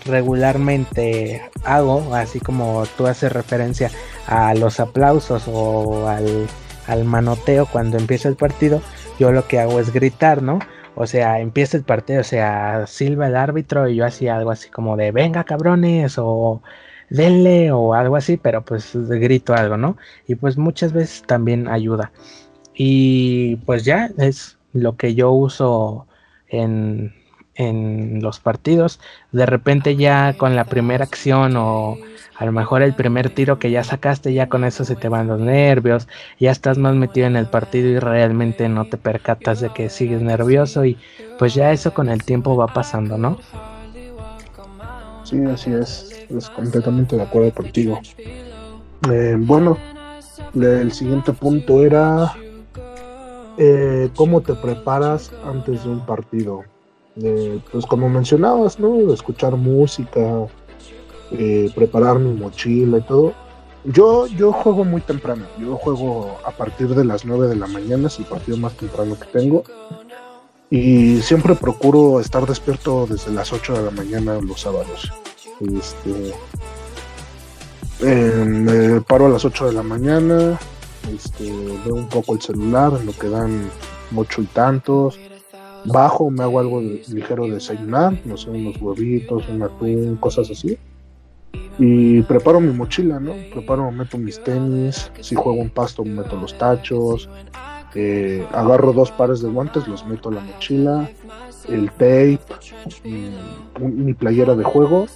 regularmente hago, así como tú haces referencia a los aplausos o al, al manoteo cuando empieza el partido, yo lo que hago es gritar, ¿no? O sea, empieza el partido, o sea, silba el árbitro y yo hacía algo así como de venga cabrones o denle o algo así, pero pues grito algo, ¿no? Y pues muchas veces también ayuda. Y pues ya es lo que yo uso en, en los partidos. De repente ya con la primera acción o a lo mejor el primer tiro que ya sacaste, ya con eso se te van los nervios, ya estás más metido en el partido y realmente no te percatas de que sigues nervioso y pues ya eso con el tiempo va pasando, ¿no? Sí, así es, es completamente de acuerdo contigo. Eh, bueno, el siguiente punto era eh, cómo te preparas antes de un partido. Eh, pues como mencionabas, ¿no? Escuchar música, eh, preparar mi mochila y todo. Yo, yo juego muy temprano. Yo juego a partir de las 9 de la mañana, es el partido más temprano que tengo. Y siempre procuro estar despierto desde las 8 de la mañana los sábados. Este, me paro a las 8 de la mañana, este, veo un poco el celular, lo que dan mucho y tantos. Bajo, me hago algo ligero de desayunar, no sé, unos huevitos, un atún, cosas así. Y preparo mi mochila, ¿no? Preparo, meto mis tenis, si juego un pasto, meto los tachos. Eh, agarro dos pares de guantes, los meto a la mochila. El tape, mi, playera de juego,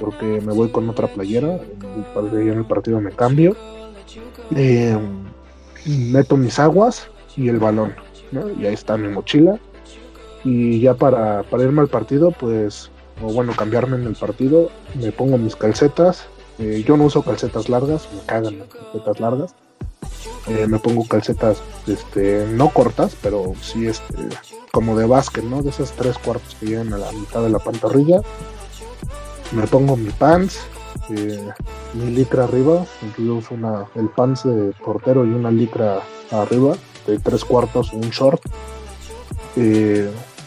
porque me voy con otra playera. En el partido me cambio eh, meto mis aguas y el balón, Y ahí está mi mochila. Y ya para, para irme al partido, pues, o bueno, cambiarme en el partido, me pongo mis calcetas. Eh, yo no uso calcetas largas, me cagan las calcetas largas. Eh, me pongo calcetas este, no cortas, pero sí este, como de básquet, ¿no? De esas tres cuartos que llegan a la mitad de la pantorrilla. Me pongo mi pants, eh, mi licra arriba, incluso una, el pants de portero y una licra arriba, de tres cuartos, un short,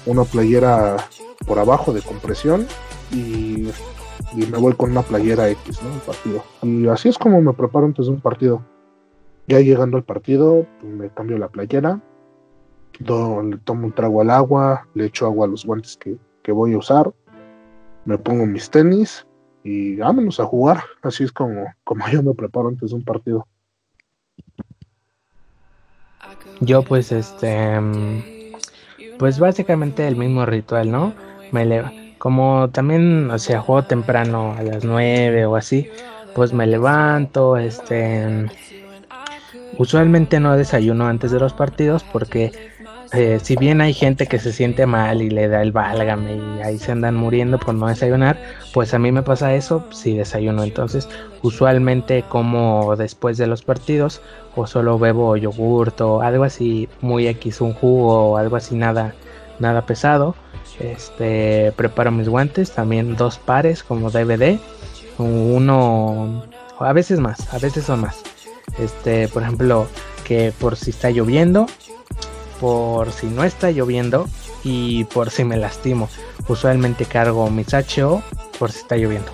una playera por abajo de compresión y, me voy con una playera X, ¿no? partido. Y así es como me preparo antes de un partido. Ya llegando al partido, pues, me cambio la playera, le tomo un trago al agua, le echo agua a los guantes que, que voy a usar, me pongo mis tenis y vámonos a jugar. Así es como, como yo me preparo antes de un partido. Yo pues este pues básicamente el mismo ritual, ¿no? Me como también, o sea, juego temprano a las 9 o así, pues me levanto, este usualmente no desayuno antes de los partidos porque eh, si bien hay gente que se siente mal y le da el válgame y ahí se andan muriendo por no desayunar, pues a mí me pasa eso si desayuno. Entonces, usualmente como después de los partidos o solo bebo yogurt o algo así muy X, un jugo o algo así nada, nada pesado. Este, preparo mis guantes, también dos pares como DVD, uno, a veces más, a veces son más. Este, por ejemplo, que por si está lloviendo, por si no está lloviendo y por si me lastimo. Usualmente cargo mi HO por si está lloviendo.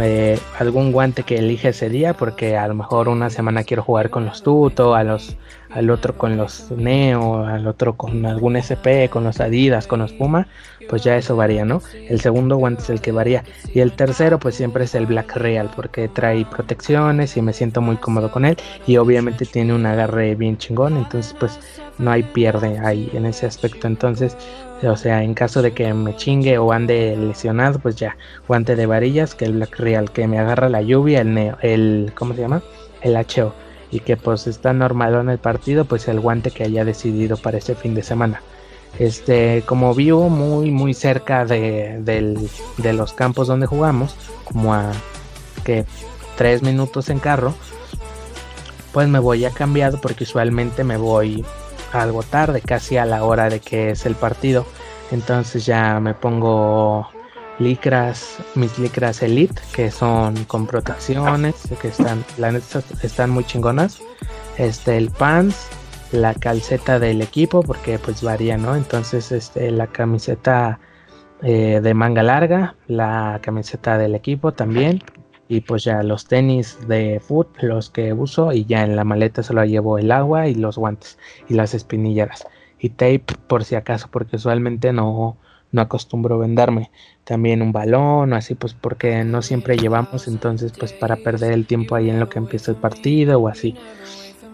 Eh, algún guante que elige ese día porque a lo mejor una semana quiero jugar con los Tuto, a los, al otro con los Neo, al otro con algún SP, con los Adidas, con los Puma, pues ya eso varía, ¿no? El segundo guante es el que varía y el tercero pues siempre es el Black Real porque trae protecciones y me siento muy cómodo con él y obviamente tiene un agarre bien chingón, entonces pues no hay pierde ahí en ese aspecto, entonces o sea, en caso de que me chingue o ande lesionado, pues ya, guante de varillas, que el Black Real, que me agarra la lluvia, el neo, el, ¿cómo se llama? El HO. Y que pues está normal en el partido, pues el guante que haya decidido para ese fin de semana. Este, como vivo muy, muy cerca de, de los campos donde jugamos, como a que tres minutos en carro, pues me voy a cambiado porque usualmente me voy algo tarde, casi a la hora de que es el partido. Entonces ya me pongo licras, mis licras elite, que son con protecciones, que están, la neta, están muy chingonas. Este, el pants, la calceta del equipo, porque pues varía, ¿no? Entonces, este, la camiseta eh, de manga larga, la camiseta del equipo también, y pues ya los tenis de foot, los que uso y ya en la maleta solo llevo el agua y los guantes y las espinilleras y tape por si acaso porque usualmente no no acostumbro venderme también un balón o así pues porque no siempre llevamos entonces pues para perder el tiempo ahí en lo que empieza el partido o así.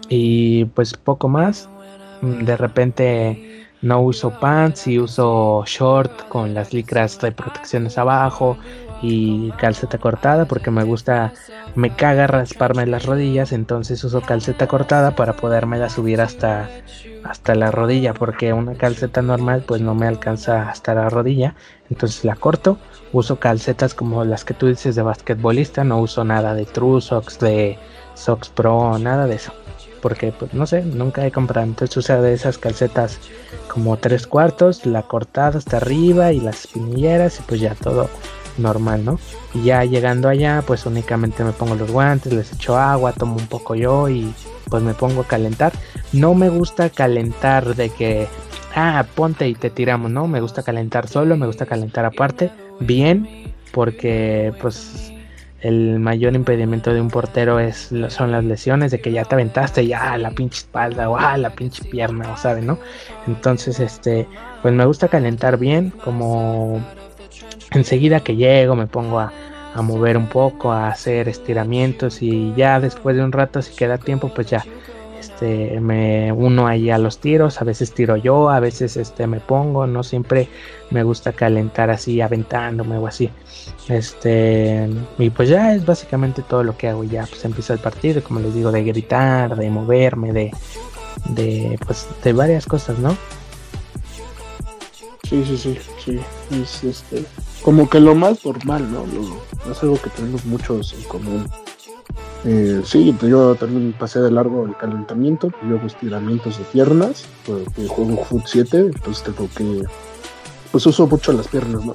Y pues poco más de repente no uso pants y uso short con las licras de protecciones abajo y calceta cortada porque me gusta, me caga rasparme las rodillas, entonces uso calceta cortada para podérmela subir hasta, hasta la rodilla porque una calceta normal pues no me alcanza hasta la rodilla, entonces la corto, uso calcetas como las que tú dices de basquetbolista, no uso nada de True Socks, de Socks Pro, nada de eso. Porque, pues, no sé, nunca he comprado. Entonces uso de esas calcetas como tres cuartos, la cortada hasta arriba y las espinilleras y pues ya todo normal, ¿no? Y ya llegando allá, pues únicamente me pongo los guantes, les echo agua, tomo un poco yo y pues me pongo a calentar. No me gusta calentar de que, ah, ponte y te tiramos, ¿no? Me gusta calentar solo, me gusta calentar aparte, bien, porque pues el mayor impedimento de un portero es son las lesiones de que ya te aventaste ya la pinche espalda o ah, la pinche pierna o sabe no entonces este pues me gusta calentar bien como enseguida que llego me pongo a, mover un poco, a hacer estiramientos y ya después de un rato si queda tiempo pues ya este me uno ahí a los tiros, a veces tiro yo, a veces este me pongo, no siempre me gusta calentar así aventándome o así. Este y pues ya es básicamente todo lo que hago, ya pues empieza el partido, como les digo, de gritar, de moverme, de pues de varias cosas, ¿no? Sí, sí, sí, sí. Es este, como que lo más normal, ¿no? Lo, es algo que tenemos muchos en común. Eh, sí, pues yo también pasé de largo el calentamiento, yo hago estiramientos de piernas, porque juego Foot 7, entonces tengo que, pues uso mucho las piernas, ¿no?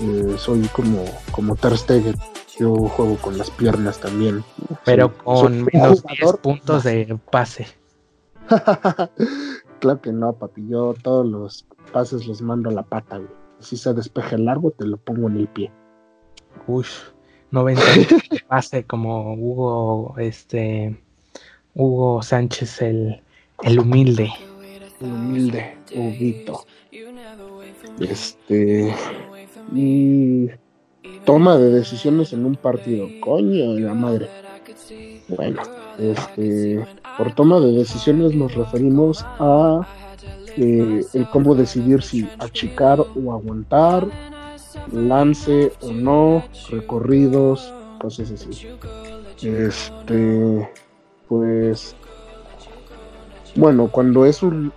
Eh, soy como, como Ter Stegen, yo juego con las piernas también. Pero con menos 10 puntos de pase. claro que no, papi, yo todos los pases los mando a la pata, güey. Si se despeje largo, te lo pongo en el pie. Uy, 90 pase como Hugo, este, Hugo Sánchez, el, el humilde. El humilde, Huguito. Este, y toma de decisiones en un partido. Coño de la madre. Bueno, este, por toma de decisiones nos referimos a eh, el cómo decidir si achicar o aguantar, lance o no, recorridos, cosas así. Este, pues Bueno, cuando es un,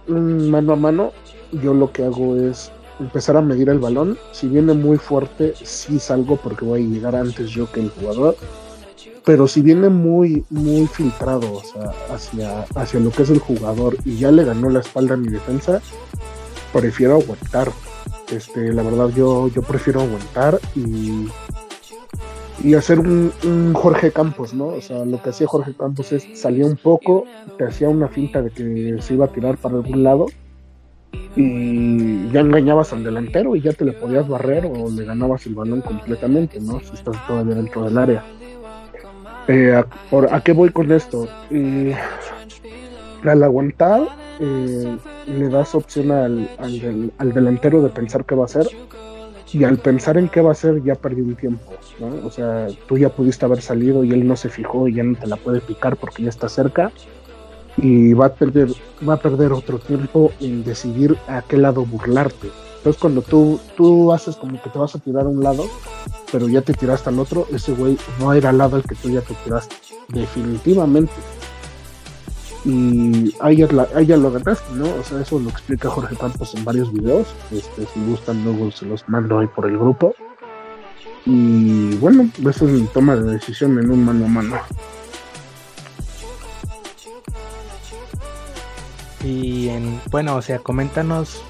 mano a mano, yo lo que hago es empezar a medir el balón. Si viene muy fuerte, sí salgo porque voy a llegar antes yo que el jugador. Pero si viene muy, muy filtrado, o sea, hacia, hacia lo que es el jugador y ya le ganó la espalda a mi defensa, prefiero aguantar. Este, la verdad, yo, yo prefiero aguantar y y hacer un, Jorge Campos, ¿no? O sea, lo que hacía Jorge Campos es salía un poco, te hacía una finta de que se iba a tirar para algún lado y ya engañabas al delantero y ya te le podías barrer o le ganabas el balón completamente, ¿no? Si estás todavía dentro del área. Eh, a, ¿A qué voy con esto? Eh, al aguantar, eh, le das opción al, al delantero de pensar qué va a hacer y al pensar en qué va a hacer ya perdió un tiempo. O sea, tú ya pudiste haber salido y él no se fijó y ya no te la puede picar porque ya está cerca y va a perder, va a perder otro tiempo en decidir a qué lado burlarte. Entonces cuando tú, tú haces como que te vas a tirar a un lado, pero ya te tiraste al otro, ese güey no era al lado al que tú ya te tiraste. Definitivamente y ahí ya, lo ganaste, ¿no? O sea, eso lo explica Jorge Campos en varios videos. Este, si gustan, luego se los mando ahí por el grupo. Y bueno, eso es mi toma de decisión en un mano a mano. Y en, bueno, o sea, coméntanos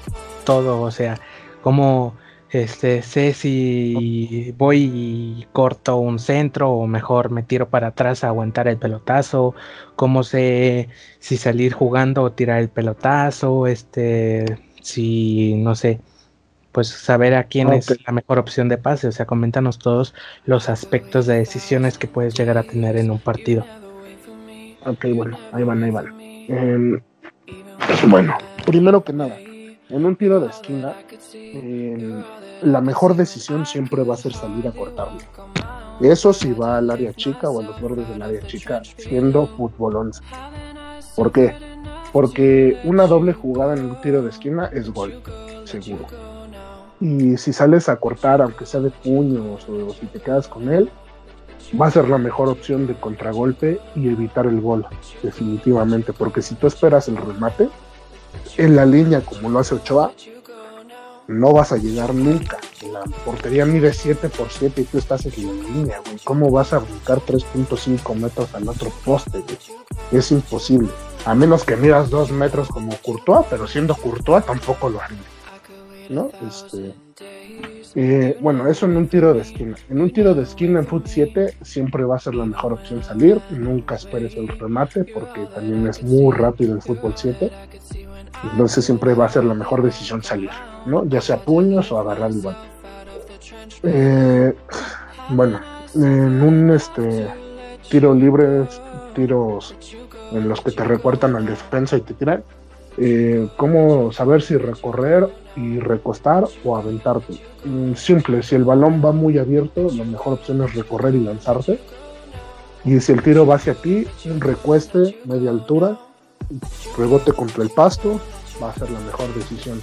todo, o sea, cómo este, sé si voy y corto un centro o mejor me tiro para atrás a aguantar el pelotazo, cómo sé si salir jugando o tirar el pelotazo, este, si no sé, pues saber a quién es la mejor opción de pase, o sea, coméntanos todos los aspectos de decisiones que puedes llegar a tener en un partido. Ok, bueno, ahí van, ahí van. Em, bueno, primero que nada, en un tiro de esquina, la mejor decisión siempre va a ser salir a cortarlo. Eso si va al área chica o a los bordes del área chica, siendo fútbol 11. ¿Por qué? Porque una doble jugada en un tiro de esquina es gol, seguro. Y si sales a cortar, aunque sea de puños o si te quedas con él, va a ser la mejor opción de contragolpe y evitar el gol, definitivamente. Porque si tú esperas el remate, en la línea como lo hace Ochoa, no vas a llegar nunca. La portería mide 7 por 7 y tú estás en la línea, güey. ¿Cómo vas a brincar 3.5 metros al otro poste, güey? Es imposible. A menos que miras 2 metros como Courtois, pero siendo Courtois tampoco lo haría. ¿No? Este. Eh, bueno, eso en un tiro de esquina. En un tiro de esquina en Foot 7 siempre va a ser la mejor opción salir. Nunca esperes el remate porque también es muy rápido el fútbol 7 entonces siempre va a ser la mejor decisión salir, ¿no? Ya sea puños o agarrar el balón. Eh, bueno, en un este tiro libre, tiros en los que te recuertan al defensa y te tiran, eh, ¿cómo saber si recorrer y recostar o aventarte? Mm, simple, si el balón va muy abierto, la mejor opción es recorrer y lanzarte. Y si el tiro va hacia ti, recueste, media altura, rebote contra el pasto, va a ser la mejor decisión.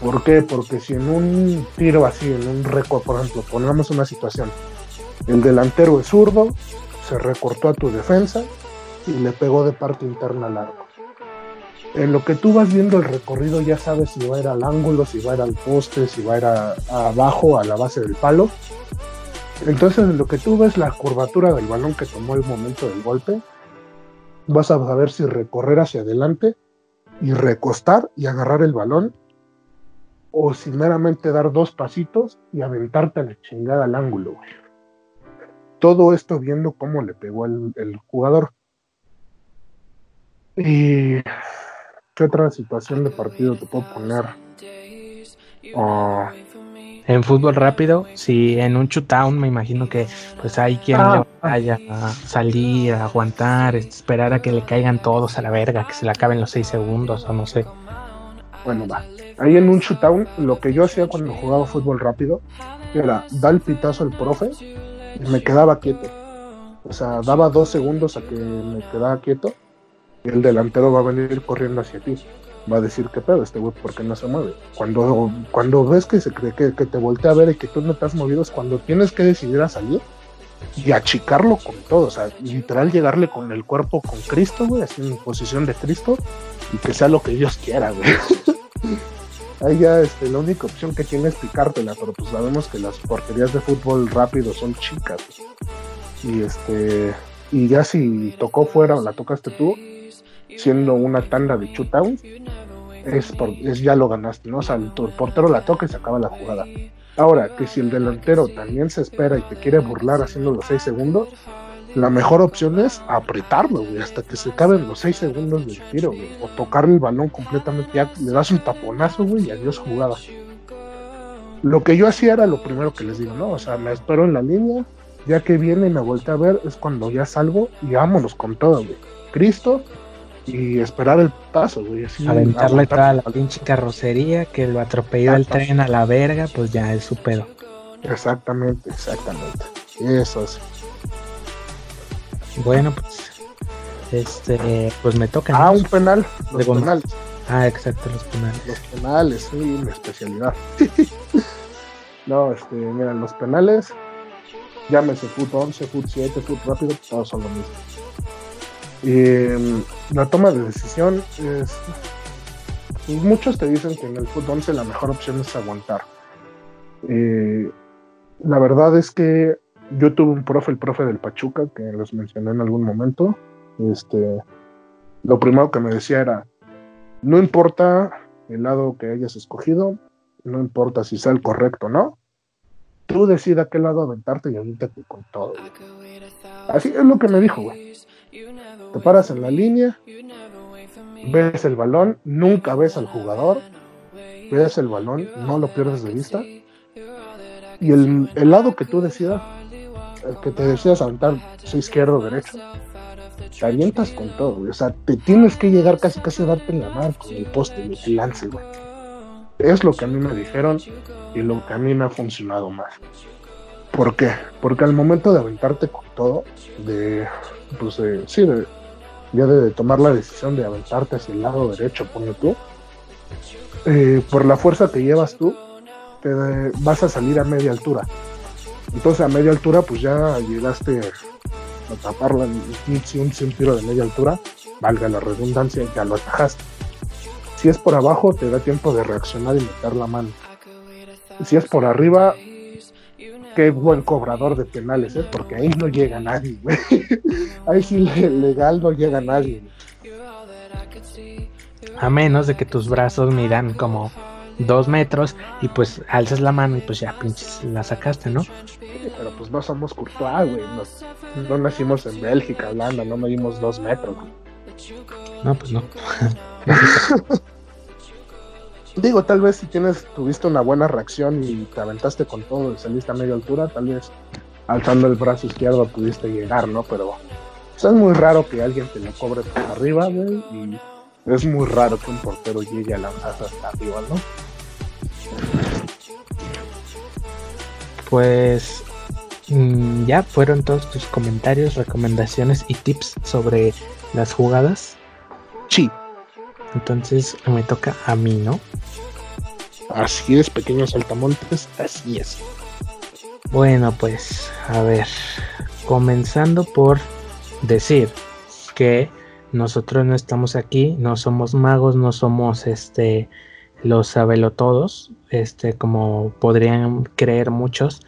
¿Por qué? Porque si en un tiro así, en un récord, por ejemplo, pongamos una situación, el delantero es zurdo, se recortó a tu defensa y le pegó de parte interna al arco. En lo que tú vas viendo el recorrido ya sabes si va a ir al ángulo, si va a ir al poste, si va a ir abajo, a la base del palo. Entonces en lo que tú ves la curvatura del balón que tomó el momento del golpe, vas a saber si recorrer hacia adelante y recostar y agarrar el balón, o si meramente dar dos pasitos y aventarte a la chingada al ángulo. Todo esto viendo cómo le pegó el, jugador. ¿Y qué otra situación de partido te puedo poner? Ah, en fútbol rápido, si en un shootout me imagino que pues hay quien ah, vaya a salir, a aguantar, esperar a que le caigan todos a la verga, que se le acaben los seis segundos o no sé. Bueno, va. Ahí en un shootout, lo que yo hacía cuando jugaba fútbol rápido era dar el pitazo al profe y me quedaba quieto. O sea, daba dos segundos a que me quedaba quieto y el delantero va a venir corriendo hacia ti va a decir que pedo este güey porque no se mueve. Cuando, cuando ves que se cree que, te voltea a ver y que tú no te has movido es cuando tienes que decidir a salir y achicarlo con todo, o sea, literal llegarle con el cuerpo con Cristo, güey, así en posición de Cristo, y que sea lo que Dios quiera, güey. Ahí ya este, la única opción que tiene es picártela, pero pues sabemos que las porterías de fútbol rápido son chicas. Y este y ya si tocó fuera o la tocaste tú, siendo una tanda de shootout, es, es ya lo ganaste, ¿no? O sea, el, portero la toca y se acaba la jugada. Ahora, que si el delantero también se espera y te quiere burlar haciendo los 6 segundos, la mejor opción es apretarlo, güey, hasta que se acaben los 6 segundos del tiro, güey. O tocar el balón completamente, ya le das un taponazo, güey, y adiós jugada. Lo que yo hacía era lo primero que les digo, ¿no? O sea, me espero en la línea, ya que viene y me voltea a ver, es cuando ya salgo y vámonos con todo, güey. Cristo y esperar el paso, güey. Aventarle toda la pinche carrocería, que lo atropelló el tren a la verga, pues ya es su pedo. Exactamente, exactamente. Eso es. Bueno, pues. Este, pues me toca. Ah, un penal. Los penales. Ah, exacto, los penales. Los penales, sí, mi especialidad. no, este, mira, los penales llámese Foot 11, Foot 7, Foot rápido, todos son lo mismo. Y la toma de decisión es. Pues, muchos te dicen que en el Foot 11 la mejor opción es aguantar. la verdad es que yo tuve un profe, el profe del Pachuca, que les mencioné en algún momento. Este, lo primero que me decía era: no importa el lado que hayas escogido, no importa si sea el correcto o no, tú decides a qué lado aventarte y avéntate con todo. Así es lo que me dijo, güey. Te paras en la línea, ves el balón, nunca ves al jugador, ves el balón, no lo pierdes de vista. Y el, lado que tú decidas, el que te decidas aventar, sea izquierdo o derecho, te avientas con todo, güey. O sea, te tienes que llegar casi casi a darte en la mano con el poste y el lance, güey. Es lo que a mí me dijeron y lo que a mí me ha funcionado más. ¿Por qué? Porque al momento de aventarte con todo, de, pues sí, de, ya de, tomar la decisión de aventarte hacia el lado derecho, pone tú, eh, por la fuerza que llevas tú, te vas a salir a media altura. Entonces a media altura pues ya llegaste a taparla, si un, un tiro de media altura, valga la redundancia, ya lo atajaste. Si es por abajo, te da tiempo de reaccionar y meter la mano. Si es por arriba, qué buen cobrador de penales, ¿eh? porque ahí no llega nadie, Ahí sí legal no llega nadie. A menos de que tus brazos midan como dos metros y pues alzas la mano y pues ya pinches la sacaste, ¿no? pero pues no somos Courtois, güey. No, nacimos en Bélgica, Holanda, no medimos dos metros. No, pues no. Digo, tal vez si tienes, tuviste una buena reacción y te aventaste con todo y saliste a media altura, tal vez alzando el brazo izquierdo pudiste llegar, ¿no? Pero es muy raro que alguien te lo cobre por arriba, güey, y es muy raro que un portero llegue a lanzar hasta arriba, ¿no? Pues mm, ya fueron todos tus comentarios, recomendaciones y tips sobre las jugadas. Sí. Entonces me toca a mí, ¿no? Así es, pequeños saltamontes, así es. Bueno, pues, a ver, comenzando por decir que nosotros no estamos aquí, no somos magos, no somos este los sabelotodos, este como podrían creer muchos,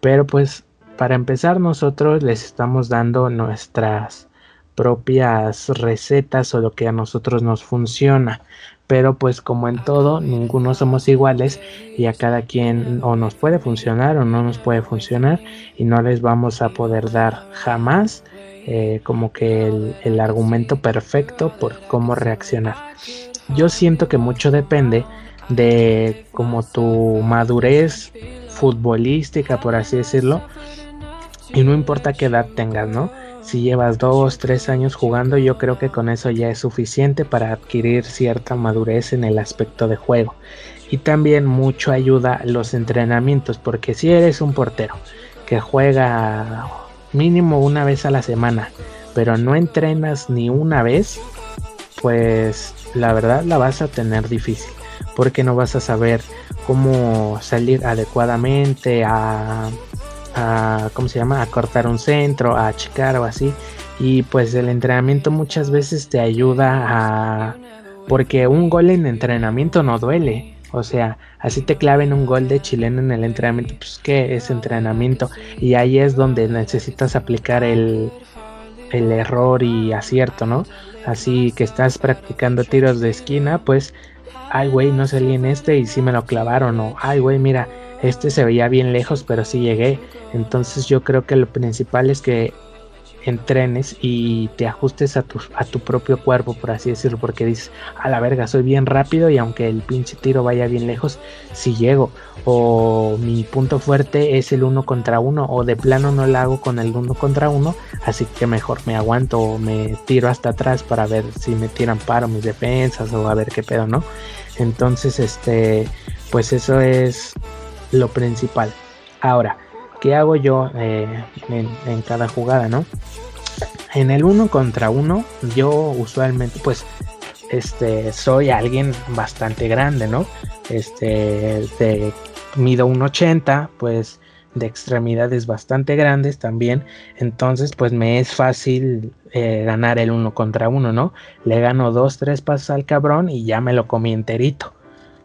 pero pues para empezar nosotros les estamos dando nuestras propias recetas o lo que a nosotros nos funciona. Pero pues como en todo, ninguno somos iguales y a cada quien o nos puede funcionar o no nos puede funcionar y no les vamos a poder dar jamás eh, como que el, el argumento perfecto por cómo reaccionar. Yo siento que mucho depende de como tu madurez futbolística, por así decirlo, y no importa qué edad tengas, ¿no? Si llevas dos, tres años jugando, yo creo que con eso ya es suficiente para adquirir cierta madurez en el aspecto de juego. Y también mucho ayuda los entrenamientos, porque si eres un portero que juega mínimo una vez a la semana, pero no entrenas ni una vez, pues la verdad la vas a tener difícil, porque no vas a saber cómo salir adecuadamente a a, ¿cómo se llama? A cortar un centro, a checar o así. Y pues el entrenamiento muchas veces te ayuda a... Porque un gol en entrenamiento no duele. O sea, así te claven un gol de chileno en el entrenamiento, pues que es entrenamiento. Y ahí es donde necesitas aplicar el, el error y acierto, ¿no? Así que estás practicando tiros de esquina, pues, ay, güey, no salí en este y sí me lo clavaron. O, ay, güey, mira, este se veía bien lejos, pero sí llegué. Entonces yo creo que lo principal es que entrenes y te ajustes a tu, a tu propio cuerpo, por así decirlo, porque dices, a la verga, soy bien rápido y aunque el pinche tiro vaya bien lejos, si llego. O mi punto fuerte es el uno contra uno, o de plano no lo hago con el uno contra uno, así que mejor me aguanto o me tiro hasta atrás para ver si me tiran paro mis defensas o a ver qué pedo, ¿no? Entonces, este, pues eso es lo principal. Ahora, ¿qué hago yo eh, en, cada jugada, no? En el uno contra uno, yo usualmente, pues, este, soy alguien bastante grande, ¿no? Este, de, mido 1,80, pues, de extremidades bastante grandes también, entonces pues me es fácil eh, ganar el uno contra uno, ¿no? Le gano dos, tres pasos al cabrón y ya me lo comí enterito.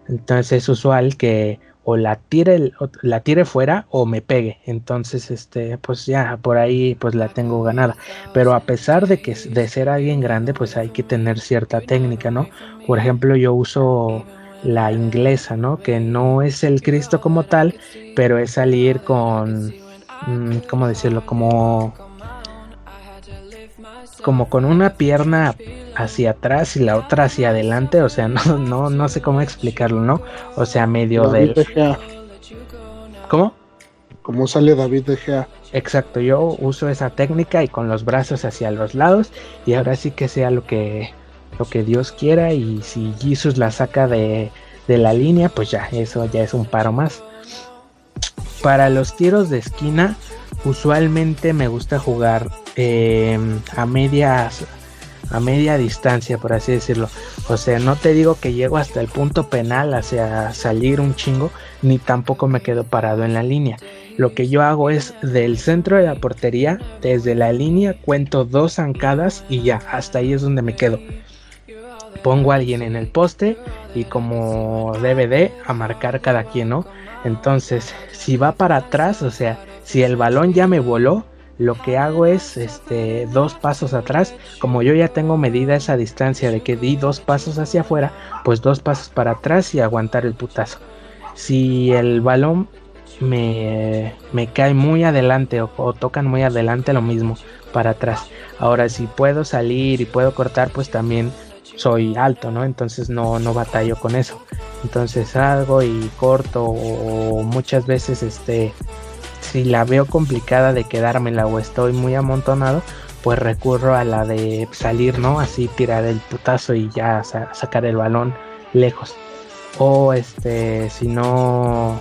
Entonces es usual que o la tire, la tire fuera o me pegue. Entonces, este, pues ya por ahí pues la tengo ganada. Pero a pesar de que de ser alguien grande, pues hay que tener cierta técnica, ¿no? Por ejemplo, yo uso la inglesa, ¿no? Que no es el Cristo como tal, pero es salir con, mm, ¿cómo decirlo? Como como con una pierna hacia atrás y la otra hacia adelante, o sea, no, no, no sé cómo explicarlo, ¿no? O sea, medio del... ¿Cómo? Como sale David de Gea. Exacto, yo uso esa técnica y con los brazos hacia los lados y ahora sí que sea lo que, lo que Dios quiera y si Jesus la saca de, de la línea, pues ya, eso ya es un paro más. Para los tiros de esquina, usualmente me gusta jugar em, a medias a media distancia por así decirlo. O sea no te digo que llego hasta el punto penal hacia salir un chingo ni tampoco me quedo parado en la línea. Lo que yo hago es del centro de la portería desde la línea cuento dos zancadas y ya hasta ahí es donde me quedo. Pongo a alguien en el poste y como DVD a marcar cada quien no entonces si va para atrás o sea si el balón ya me voló, lo que hago es este dos pasos atrás, como yo ya tengo medida esa distancia de que di dos pasos hacia afuera, pues dos pasos para atrás y aguantar el putazo. Si el balón me, me cae muy adelante o, tocan muy adelante, lo mismo para atrás. Ahora, si puedo salir y puedo cortar, pues también soy alto, ¿no? Entonces no, no batallo con eso. Entonces salgo y corto o muchas veces este si la veo complicada de quedármela o estoy muy amontonado, pues recurro a la de salir, ¿no? Así tirar el putazo y ya sacar el balón lejos. O este, si no,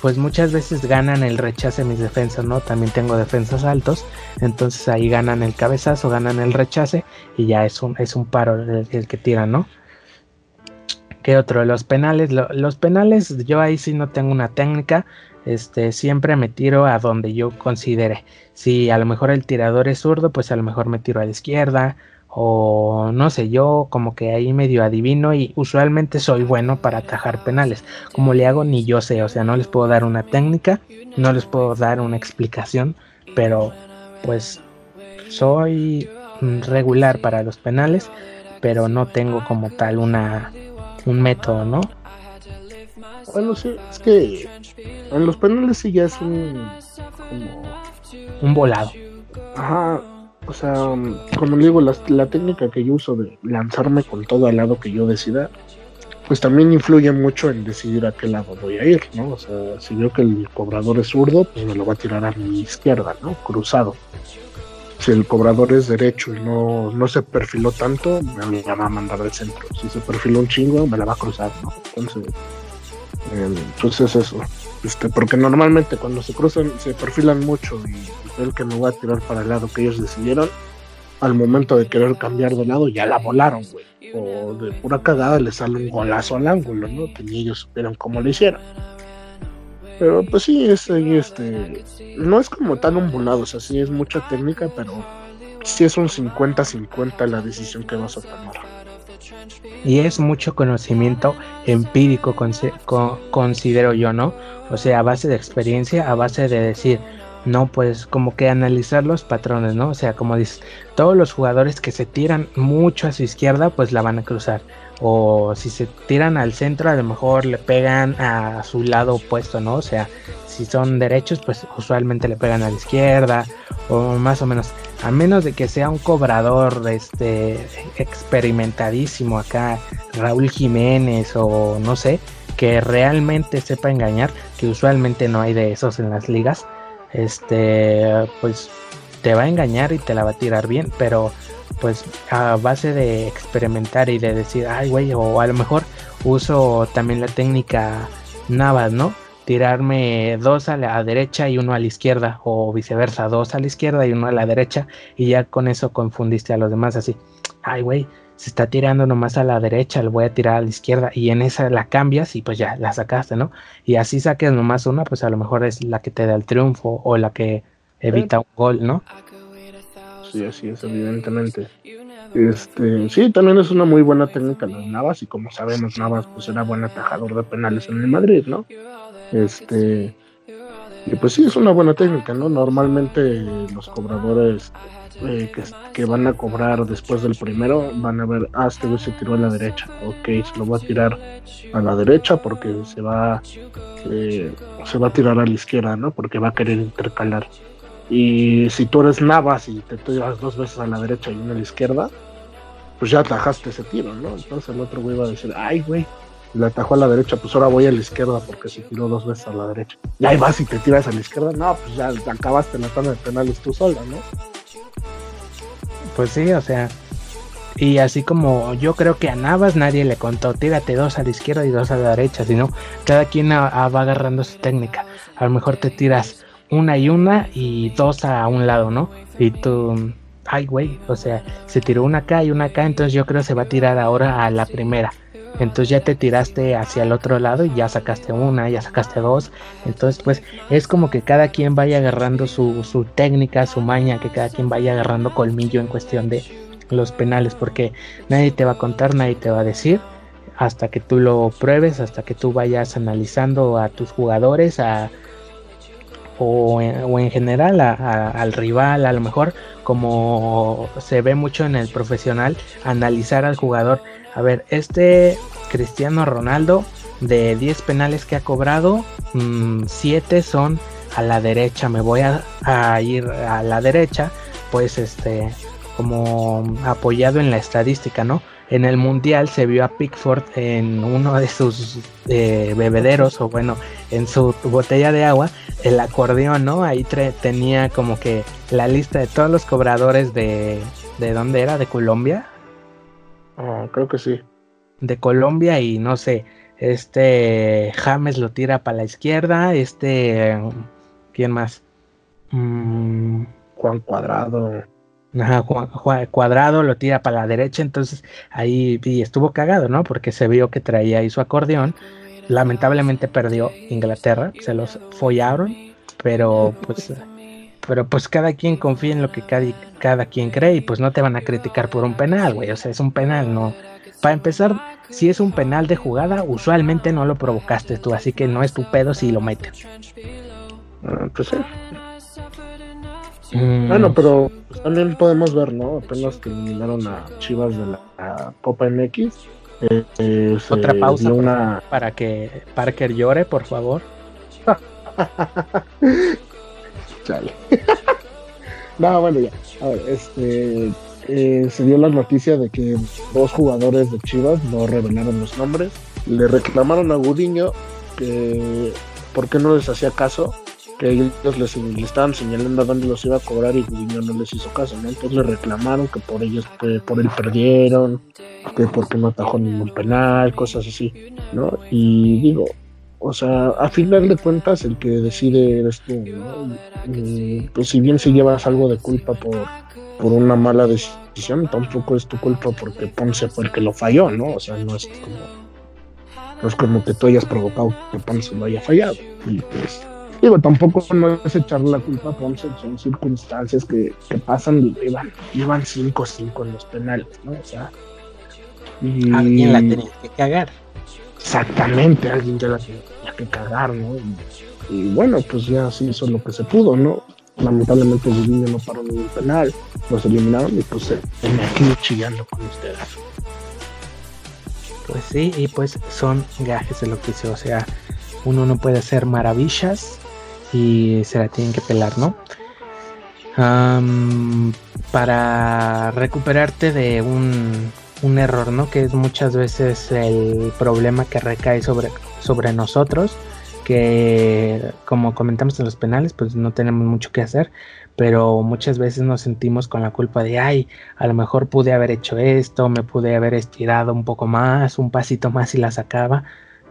pues muchas veces ganan el rechace mis defensas, ¿no? También tengo defensas altos, entonces ahí ganan el cabezazo, ganan el rechace y ya es un, es un paro el, que tiran, ¿no? ¿Qué otro? Los penales, los penales yo ahí sí no tengo una técnica, este, siempre me tiro a donde yo considere. Si a lo mejor el tirador es zurdo, pues a lo mejor me tiro a la izquierda. O no sé, yo como que ahí medio adivino y usualmente soy bueno para atajar penales. Como le hago ni yo sé, o sea, no les puedo dar una técnica, no les puedo dar una explicación, pero pues soy regular para los penales, pero no tengo como tal una un método, ¿no? Bueno, sí, es que en los penales sí ya es un. como. un volado. Ajá. O sea, como le digo, la, la técnica que yo uso de lanzarme con todo al lado que yo decida, pues también influye mucho en decidir a qué lado voy a ir, ¿no? O sea, si veo que el cobrador es zurdo, pues me lo va a tirar a mi izquierda, ¿no? Cruzado. Si el cobrador es derecho y no, no se perfiló tanto, me va a mandar al centro. Si se perfiló un chingo, me la va a cruzar, ¿no? Entonces, entonces eso, este, porque normalmente cuando se cruzan, se perfilan mucho y el que no va a tirar para el lado que ellos decidieron, al momento de querer cambiar de lado ya la volaron, güey. O de pura cagada le sale un golazo al ángulo, ¿no? Que ni ellos supieron cómo lo hicieron. Pero pues sí, es este, no es como tan ondulado, o sea, sí es mucha técnica, pero sí es un 50-50 la decisión que vas a tomar. Y es mucho conocimiento empírico, considero yo, ¿no? O sea, a base de experiencia, a base de decir, no, pues como que analizar los patrones, ¿no? O sea, como dices, todos los jugadores que se tiran mucho a su izquierda, pues la van a cruzar. O si se tiran al centro, a lo mejor le pegan a su lado opuesto, ¿no? O sea, si son derechos, pues usualmente le pegan a la izquierda, o más o menos. A menos de que sea un cobrador este experimentadísimo acá, Raúl Jiménez o no sé, que realmente sepa engañar, que usualmente no hay de esos en las ligas este, pues te va a engañar y te la va a tirar bien, pero pues a base de experimentar y de decir, ay, güey, o a lo mejor uso también la técnica Navas, ¿no? Tirarme dos a la derecha y uno a la izquierda, o viceversa, dos a la izquierda y uno a la derecha, y ya con eso confundiste a los demás así, ay, güey, se está tirando nomás a la derecha, le voy a tirar a la izquierda y en esa la cambias y pues ya la sacaste, ¿no? Y así saques nomás una, pues a lo mejor es la que te da el triunfo o la que evita un gol, ¿no? Sí, así es, evidentemente. Este, sí, también es una muy buena técnica de Navas y como sabemos Navas pues era buen atajador de penales en el Madrid, ¿no? Este, y pues sí, es una buena técnica, ¿no? Normalmente los cobradores eh, que, van a cobrar después del primero van a ver, ah, este güey se tiró a la derecha, ok, se lo va a tirar a la derecha porque se va, eh, se va a tirar a la izquierda, ¿no? Porque va a querer intercalar. Y si tú eres Navas y te tiras dos veces a la derecha y una a la izquierda, pues ya atajaste ese tiro, ¿no? Entonces el otro güey va a decir, ay, güey, le atajó a la derecha, pues ahora voy a la izquierda porque se tiró dos veces a la derecha. Y ahí vas y te tiras a la izquierda, no, pues ya acabaste la tanda de penales tú sola, ¿no? Pues sí, o sea. Y así como yo creo que a Navas nadie le contó, tírate dos a la izquierda y dos a la derecha, sino cada quien va agarrando su técnica. A lo mejor te tiras una y una y dos a un lado, ¿no? Y tú, ay, güey, o sea, se tiró una acá y una acá, entonces yo creo que se va a tirar ahora a la primera. Entonces ya te tiraste hacia el otro lado y ya sacaste una, ya sacaste dos. Entonces pues es como que cada quien vaya agarrando su, su técnica, su maña, que cada quien vaya agarrando colmillo en cuestión de los penales, porque nadie te va a contar, nadie te va a decir hasta que tú lo pruebes, hasta que tú vayas analizando a tus jugadores, a, o, en, general al rival, a lo mejor como se ve mucho en el profesional, analizar al jugador a ver, este Cristiano Ronaldo, de 10 penales que ha cobrado, 7 mm, son a la derecha. Me voy a, ir a la derecha, pues este, como apoyado en la estadística, ¿no? En el mundial se vio a Pickford en uno de sus eh, bebederos, o bueno, en su botella de agua, el acordeón, ¿no? Ahí tenía como que la lista de todos los cobradores de. ¿De dónde era? ¿De Colombia? Ah, creo que sí. De Colombia y no sé, este James lo tira para la izquierda, este, ¿quién más? Mm, Juan Cuadrado. Ajá, Juan, Cuadrado lo tira para la derecha, entonces ahí estuvo cagado, ¿no? Porque se vio que traía ahí su acordeón. Lamentablemente perdió Inglaterra, se los follaron, pero pues pero pues cada quien confía en lo que cada, cada quien cree y pues no te van a criticar por un penal, güey. O sea, es un penal, no. Para empezar, si es un penal de jugada, usualmente no lo provocaste tú, así que no es tu pedo si lo metes. Ah, pues sí. Mm. Bueno, pero también podemos ver, ¿no? Apenas que eliminaron a Chivas de la Copa MX. Eh, Otra pausa para que Parker llore, por favor. no, bueno, ya. A ver, este. Eh, se dio la noticia de que dos jugadores de Chivas no revelaron los nombres. Le reclamaron a Gudiño que por qué no les hacía caso, que ellos les, estaban señalando a dónde los iba a cobrar y Gudiño no les hizo caso, Entonces le reclamaron que por ellos, por él perdieron, que porque no atajó ningún penal, cosas así, ¿no? Y digo, o sea, a final de cuentas el que decide eres tú, ¿no? pues si bien si llevas algo de culpa por, por una mala decisión, tampoco es tu culpa porque Ponce fue el que lo falló, ¿no? O sea, no es como, no es como que tú hayas provocado que Ponce lo haya fallado. Y pues, digo, tampoco no es echarle la culpa a Ponce, son circunstancias que, que pasan, iban 5-5 en los penales, ¿no? O sea, y... alguien la tenía que cagar. Exactamente, alguien ya la tenía que cagar, ¿no? Y, bueno, pues ya sí hizo lo que se pudo, ¿no? Lamentablemente el no paró ningún penal, los eliminaron y pues se aquí chillando con ustedes. Pues sí, y pues son gajes de lo que hizo, o sea, uno no puede hacer maravillas y se la tienen que pelar, ¿no? para recuperarte de un, un, error, ¿no? Que es muchas veces el problema que recae sobre, sobre nosotros, que como comentamos en los penales, pues no tenemos mucho que hacer, pero muchas veces nos sentimos con la culpa de, ay, a lo mejor pude haber hecho esto, me pude haber estirado un poco más, un pasito más y la sacaba.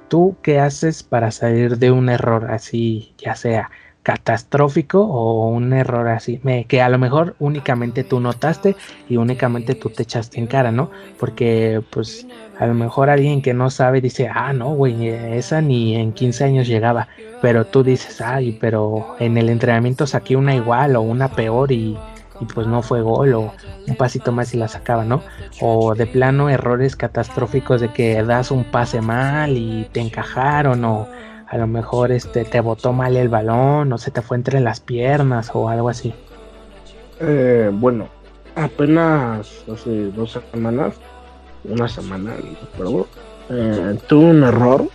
¿Tú qué haces para salir de un error así, ya sea catastrófico o un error así, que a lo mejor únicamente tú notaste y únicamente tú te echaste en cara, ¿no? Porque pues a lo mejor alguien que no sabe dice, ah, no, güey, esa ni en 15 años llegaba, pero tú dices, ay, pero en el entrenamiento saqué una igual o una peor y, y pues no fue gol o un pasito más y la sacaba, ¿no? O de plano errores catastróficos de que das un pase mal y te encajaron o a lo mejor este te botó mal el balón o se te fue entre las piernas o algo así. Eh, bueno, apenas hace dos semanas, una semana, pero eh, tuve un error,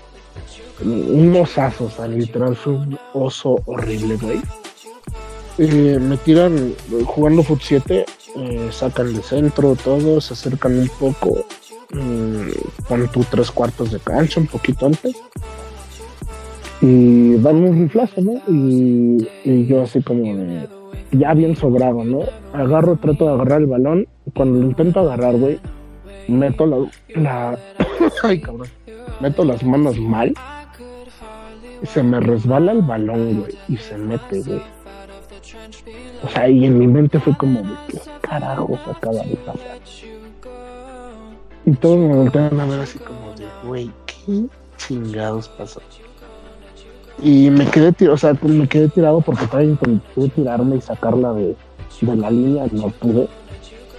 un osazo, o sea, literal fue un oso horrible, güey. Me tiran jugando Foot 7, eh, sacan de centro, todos se acercan un poco, mm, pon tú tres cuartos de cancha, un poquito antes y dan un riflazo, ¿no? Y, yo así como de, ya bien sobrado, ¿no? Agarro, trato de agarrar el balón, y cuando lo intento agarrar, güey, meto la, ay cabrón, meto las manos mal, y se me resbala el balón, güey, y se mete, güey. O sea, y en mi mente fue como, ¿qué carajos acaba de pasar? Y todos me voltean a ver así como de, güey, ¿qué chingados pasó? Y me quedé tirado, o sea, me quedé tirado porque estaba intenté tirarme y sacarla de, de la línea, no pude.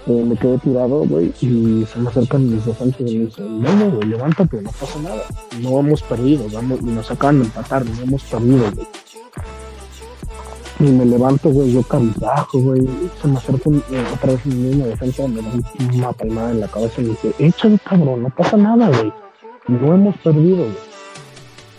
Eh, me quedé tirado, güey, y se me acercan mis defensas y me dicen, no, güey, levántate, no pasa nada. No hemos perdido, vamos, nos acaban de empatar, no hemos perdido, güey. Y me levanto, güey, yo cabizbajo, güey. Se me acerca eh, otra vez mi misma defensa, me da una palmada en la cabeza y me dice, échale, cabrón, no pasa nada, güey. No hemos perdido, güey.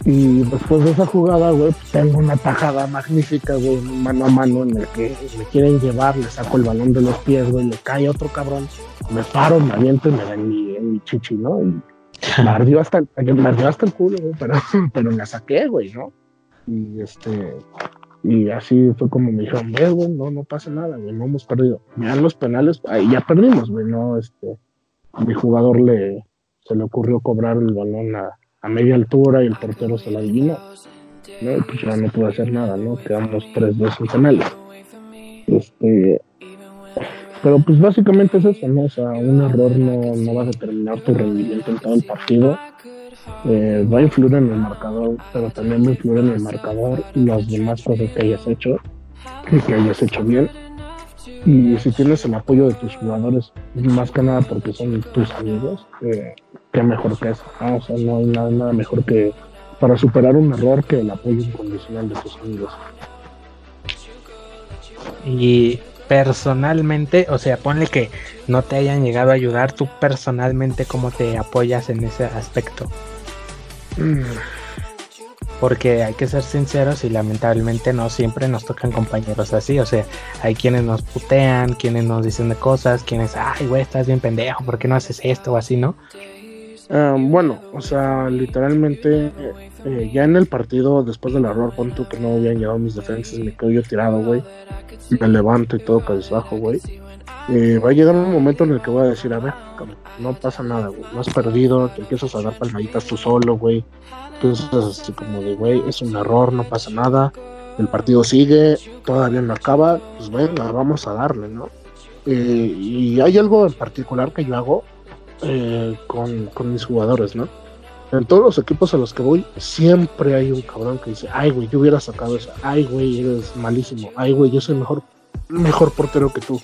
Y después de esa jugada, güey, pues tengo una tajada magnífica, güey, mano a mano en el que me quieren llevar, le saco el balón de los pies, güey, le cae otro cabrón, me paro, me aviento y me da en mi, mi chichi, ¿no? Y me ardió hasta, el, me ardió hasta el culo, güey, pero, pero la saqué, güey, ¿no? Y este, y así fue como me dijeron, güey, no, no pasa nada, güey, no hemos perdido. Ya los penales, ahí ya perdimos, güey, no, este, mi jugador le, se le ocurrió cobrar el balón a a media altura y el portero se la adivinó. ¿no? Pues ya no pudo hacer nada, ¿no? Quedamos 3-2 en penales. Este, pero pues básicamente es eso, ¿no? O sea, un error no, no va a determinar tu rendimiento en todo el partido. Eh, va a influir en el marcador, pero también va a influir en el marcador y las demás cosas que hayas hecho y que hayas hecho bien. Y si tienes el apoyo de tus jugadores, más que nada porque son tus amigos, eh, qué mejor que eso. O sea, no hay nada, nada mejor que para superar un error que el apoyo incondicional de tus amigos. Y personalmente, o sea, ponle que no te hayan llegado a ayudar, tú personalmente, ¿cómo te apoyas en ese aspecto? Mm. Porque hay que ser sinceros y lamentablemente no siempre nos tocan compañeros así. O sea, hay quienes nos putean, quienes nos dicen de cosas, quienes, ay, güey, estás bien pendejo, ¿por qué no haces esto o así, no? Ah, bueno, o sea, literalmente eh, ya en el partido, después del error, punto que no habían llegado mis defensas, me quedo yo tirado, güey. Me levanto y todo bajo, güey. Eh, va a llegar un momento en el que voy a decir, a ver, no pasa nada, güey. No has perdido, te empiezas a dar palmaditas tú solo, güey. Entonces, así como de, güey, es un error, no pasa nada. El partido sigue, todavía no acaba, pues venga, vamos a darle, ¿no? Eh, y hay algo en particular que yo hago eh, con, mis jugadores, ¿no? en todos los equipos a los que voy, siempre hay un cabrón que dice, ay, güey, yo hubiera sacado esa, ay, güey, eres malísimo, ay, güey, yo soy mejor, mejor portero que tú.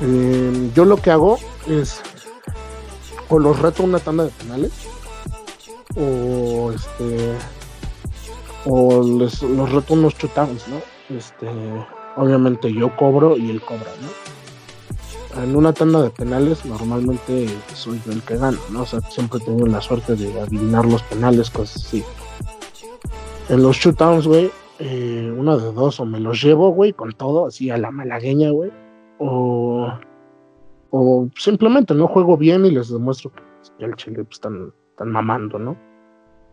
Eh, yo lo que hago es, o los reto una tanda de penales, o este, o les, los reto unos shootouts, ¿no? Este, obviamente yo cobro y él cobra, ¿no? En una tanda de penales normalmente soy el que gano, ¿no? O sea, siempre he tenido la suerte de adivinar los penales, cosas así. En los shootouts, güey, eh, una de dos, o me los llevo, güey, con todo, así a la malagueña, güey, o, o simplemente no juego bien y les demuestro que el chile pues, están, están mamando, ¿no?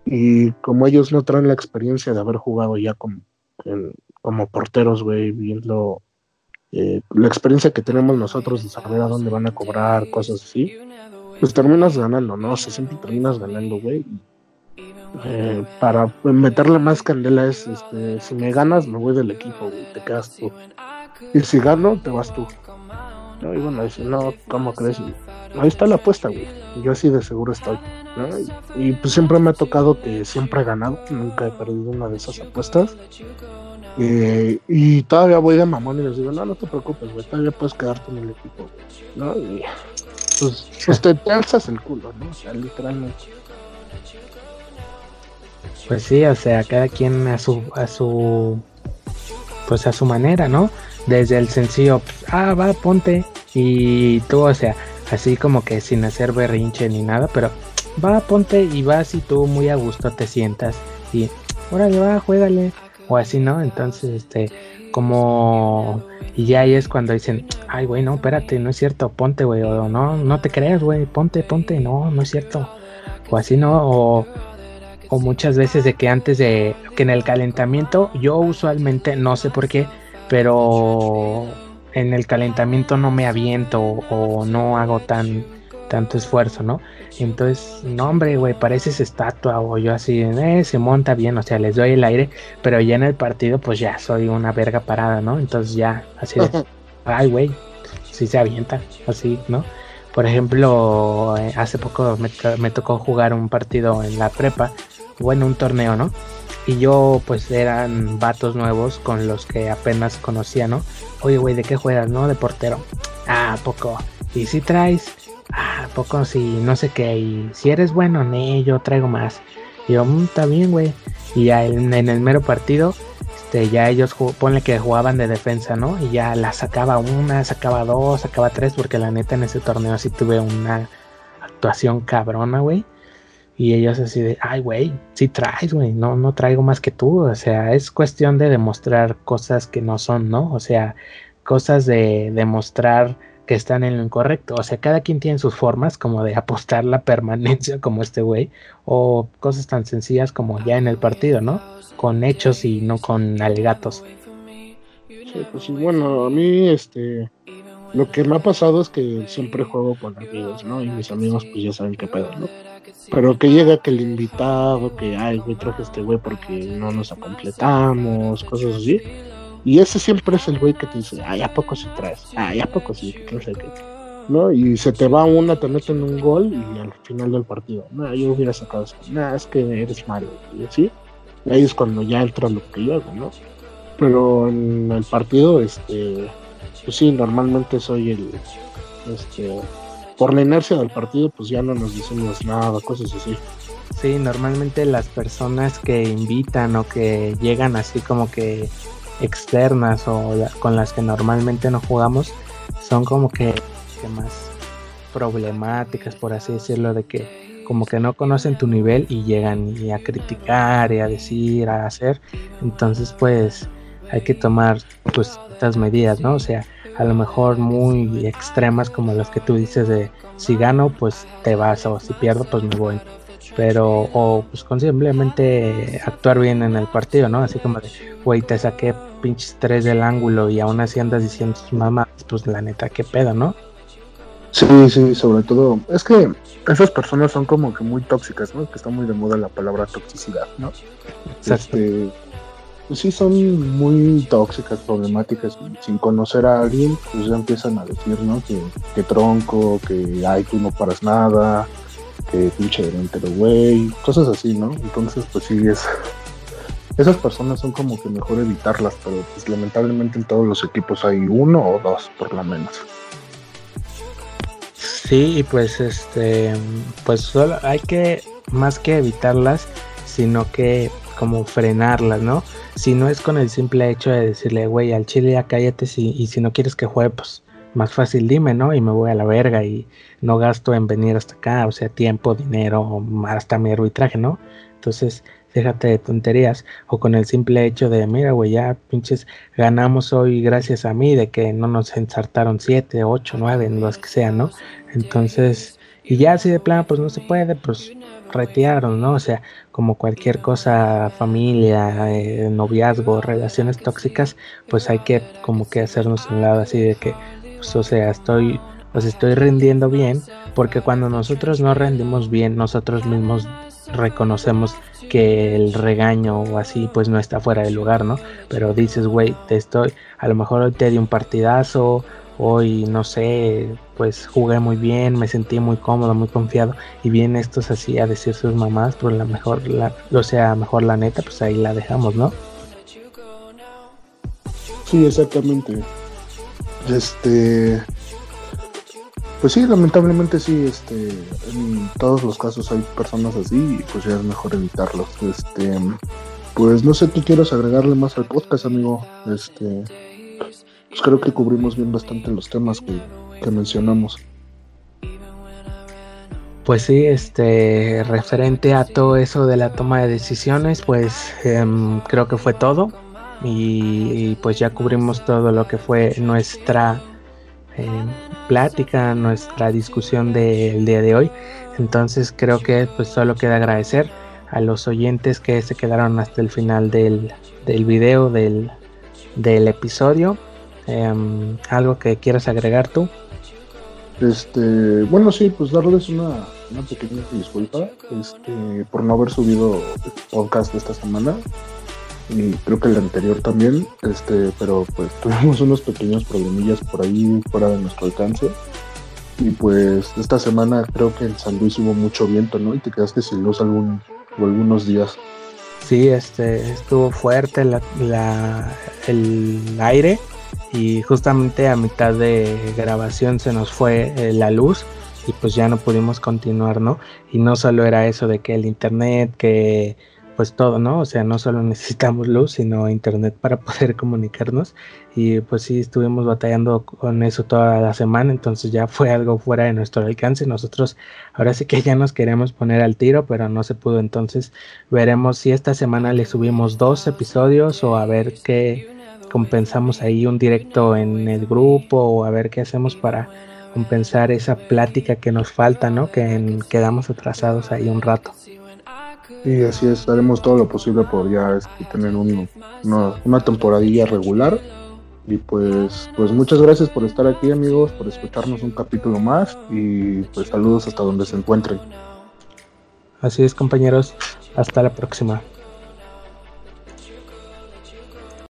Y como ellos no traen la experiencia de haber jugado ya como, como porteros, güey, viendo eh, la experiencia que tenemos nosotros de saber a dónde van a cobrar, cosas así, pues terminas ganando, ¿no? O sea, siempre terminas ganando, güey. Eh, para meterle más candela es, este, si me ganas, me voy del equipo, güey, te quedas tú. Y si gano, te vas tú. ¿no? Y bueno, dice, no, ¿cómo crees? ahí está la apuesta, güey. Yo así de seguro estoy. Y, y, pues siempre me ha tocado que siempre he ganado, nunca he perdido una de esas apuestas. Eh, y todavía voy de mamón y les digo, no, no te preocupes, güey, todavía puedes quedarte en el equipo, ¿no? Y pues, pues te, alzas el culo, ¿no? O sea, literalmente. Pues sí, o sea, cada quien a su, a su, pues a su manera, ¿no? Desde el sencillo, pues, ah, va, ponte, y tú, o sea, así como que sin hacer berrinche ni nada, pero va, ponte y vas y tú muy a gusto te sientas y, órale, va, juégale o así, ¿no? Entonces, este, como, y ya ahí es cuando dicen, ay, güey, no, espérate, no es cierto, ponte, güey, o no, no te creas, güey, ponte, ponte, no, no es cierto, o así, ¿no? O, o muchas veces de que antes de, que en el calentamiento, yo usualmente, no sé por qué, pero en el calentamiento no me aviento o no hago tan tanto esfuerzo, ¿no? Entonces, no, hombre, güey, pareces estatua o yo así, eh, se monta bien, o sea, les doy el aire, pero ya en el partido, pues ya soy una verga parada, ¿no? Entonces ya, así de, ay, güey, sí se avienta, así, ¿no? Por ejemplo, eh, hace poco me, me tocó jugar un partido en la prepa, bueno, un torneo, ¿no? Y yo, pues eran vatos nuevos con los que apenas conocía, ¿no? Oye, güey, ¿de qué juegas, no? De portero. Ah, poco. Y si traes, ah, poco si no sé qué, y si eres bueno, ne, yo traigo más. Y yo, mm, está bien, güey. Y ya en, el mero partido, este, ya ellos, ponle que jugaban de defensa, ¿no? Y ya la sacaba una, sacaba dos, sacaba tres, porque la neta en ese torneo sí tuve una actuación cabrona, güey. Y ellos así de, ay, güey, sí traes, güey, no, no traigo más que tú. O sea, es cuestión de demostrar cosas que no son, ¿no? O sea, cosas de demostrar que están en lo incorrecto. O sea, cada quien tiene sus formas, como de apostar la permanencia, como este güey, o cosas tan sencillas como ya en el partido, ¿no? Con hechos y no con alegatos. Sí, pues sí, bueno, a mí, este, lo que me ha pasado es que siempre juego con amigos, ¿no? Y mis amigos, pues ya saben qué pedo, ¿no? Pero que llega que el invitado, que, ay, güey, traje este güey porque no nos completamos, cosas así y ese siempre es el güey que te dice, ay, ¿a poco si traes? Ay, ¿a poco sí? No sé qué. ¿No? Y se te va una, te meten un gol y al final del partido, no, yo hubiera sacado eso. No, es que eres malo. Y así, ahí es cuando ya entra lo que yo hago, ¿no? Pero en el partido, este, pues sí, normalmente soy el, este, por la inercia del partido, pues ya no nos decimos nada, cosas así. Sí, normalmente las personas que invitan o que llegan así como que externas o con las que normalmente no jugamos son como que, más problemáticas, por así decirlo, de que como que no conocen tu nivel y llegan a criticar y a decir, a hacer. Entonces, pues hay que tomar pues estas medidas, ¿no? O sea, a lo mejor muy extremas como las que tú dices de si gano, pues te vas o si pierdo, pues me voy pero o pues con simplemente actuar bien en el partido, ¿no? Así como de, güey, te saqué pinches tres del ángulo y aún así andas diciendo mamá, pues la neta, qué pedo, ¿no? Sí, sí, sobre todo, es que esas personas son como que muy tóxicas, ¿no? Que está muy de moda la palabra toxicidad, ¿no? Este, pues sí, son muy tóxicas, problemáticas, sin conocer a alguien, pues ya empiezan a decir, ¿no? Que, que tronco, que ay, tú no paras nada, que pinche delantero güey, cosas así, ¿no? Entonces, pues sí, es, esas personas son como que mejor evitarlas, pero pues lamentablemente en todos los equipos hay uno o dos, por lo menos. Sí, y pues este, pues solo hay que más que evitarlas, sino que como frenarlas, ¿no? Si no es con el simple hecho de decirle, güey, al chile ya cállate si, y si no quieres que juegue, pues más fácil dime, ¿no? Y me voy a la verga y no gasto en venir hasta acá, o sea, tiempo, dinero, hasta mi arbitraje, ¿no? Entonces, déjate de tonterías o con el simple hecho de, mira, güey, ya pinches ganamos hoy gracias a mí de que no nos ensartaron siete, ocho, nueve, los que sean, ¿no? Entonces, y ya así de plano, pues no se puede, pues retiraron, ¿no? O sea, como cualquier cosa, familia, eh, noviazgo, relaciones tóxicas, pues hay que como que hacernos un lado así de que, pues, o sea, estoy, pues estoy rindiendo bien, porque cuando nosotros no rendimos bien, nosotros mismos reconocemos que el regaño o así pues no está fuera de lugar, ¿no? Pero dices, güey, te estoy, a lo mejor hoy te di un partidazo, hoy no sé, pues jugué muy bien, me sentí muy cómodo, muy confiado y vienen estos así a decir sus mamás, pues la mejor, la, o sea, mejor la neta, pues ahí la dejamos, ¿no? Sí, exactamente. Este, pues sí, lamentablemente sí, este, en todos los casos hay personas así y pues ya es mejor evitarlos. Este, pues no sé, ¿tú quieres agregarle más al podcast, amigo? Este, pues creo que cubrimos bien bastante los temas que, mencionamos. Pues sí, este, referente a todo eso de la toma de decisiones, pues em, creo que fue todo y, pues ya cubrimos todo lo que fue nuestra eh, plática, nuestra discusión del día de hoy. Entonces creo que pues solo queda agradecer a los oyentes que se quedaron hasta el final del, del video, del, del episodio. Em, ¿Algo que quieras agregar tú? Este, bueno, sí, pues darles una, una pequeña disculpa este, por no haber subido el podcast esta semana y creo que el anterior también, este, pero pues tuvimos unos pequeños problemillas por ahí fuera de nuestro alcance. Y pues esta semana creo que en San Luis hubo mucho viento, ¿no? Y te quedaste sin luz algún, algunos días. Sí, este, estuvo fuerte la, la, el aire y justamente a mitad de grabación se nos fue eh, la luz y pues ya no pudimos continuar, ¿no? Y no solo era eso de que el internet, que pues todo, ¿no? O sea, no solo necesitamos luz, sino internet para poder comunicarnos. Y pues sí, estuvimos batallando con eso toda la semana, entonces ya fue algo fuera de nuestro alcance. Nosotros ahora sí que ya nos queremos poner al tiro, pero no se pudo. Entonces veremos si esta semana le subimos dos episodios o a ver qué compensamos ahí un directo en el grupo o a ver qué hacemos para compensar esa plática que nos falta, ¿no? Que quedamos atrasados ahí un rato. Y así es, haremos todo lo posible por ya este, tener una, una temporadilla regular. Y pues, pues muchas gracias por estar aquí amigos, por escucharnos un capítulo más y pues saludos hasta donde se encuentren. Así es compañeros, hasta la próxima.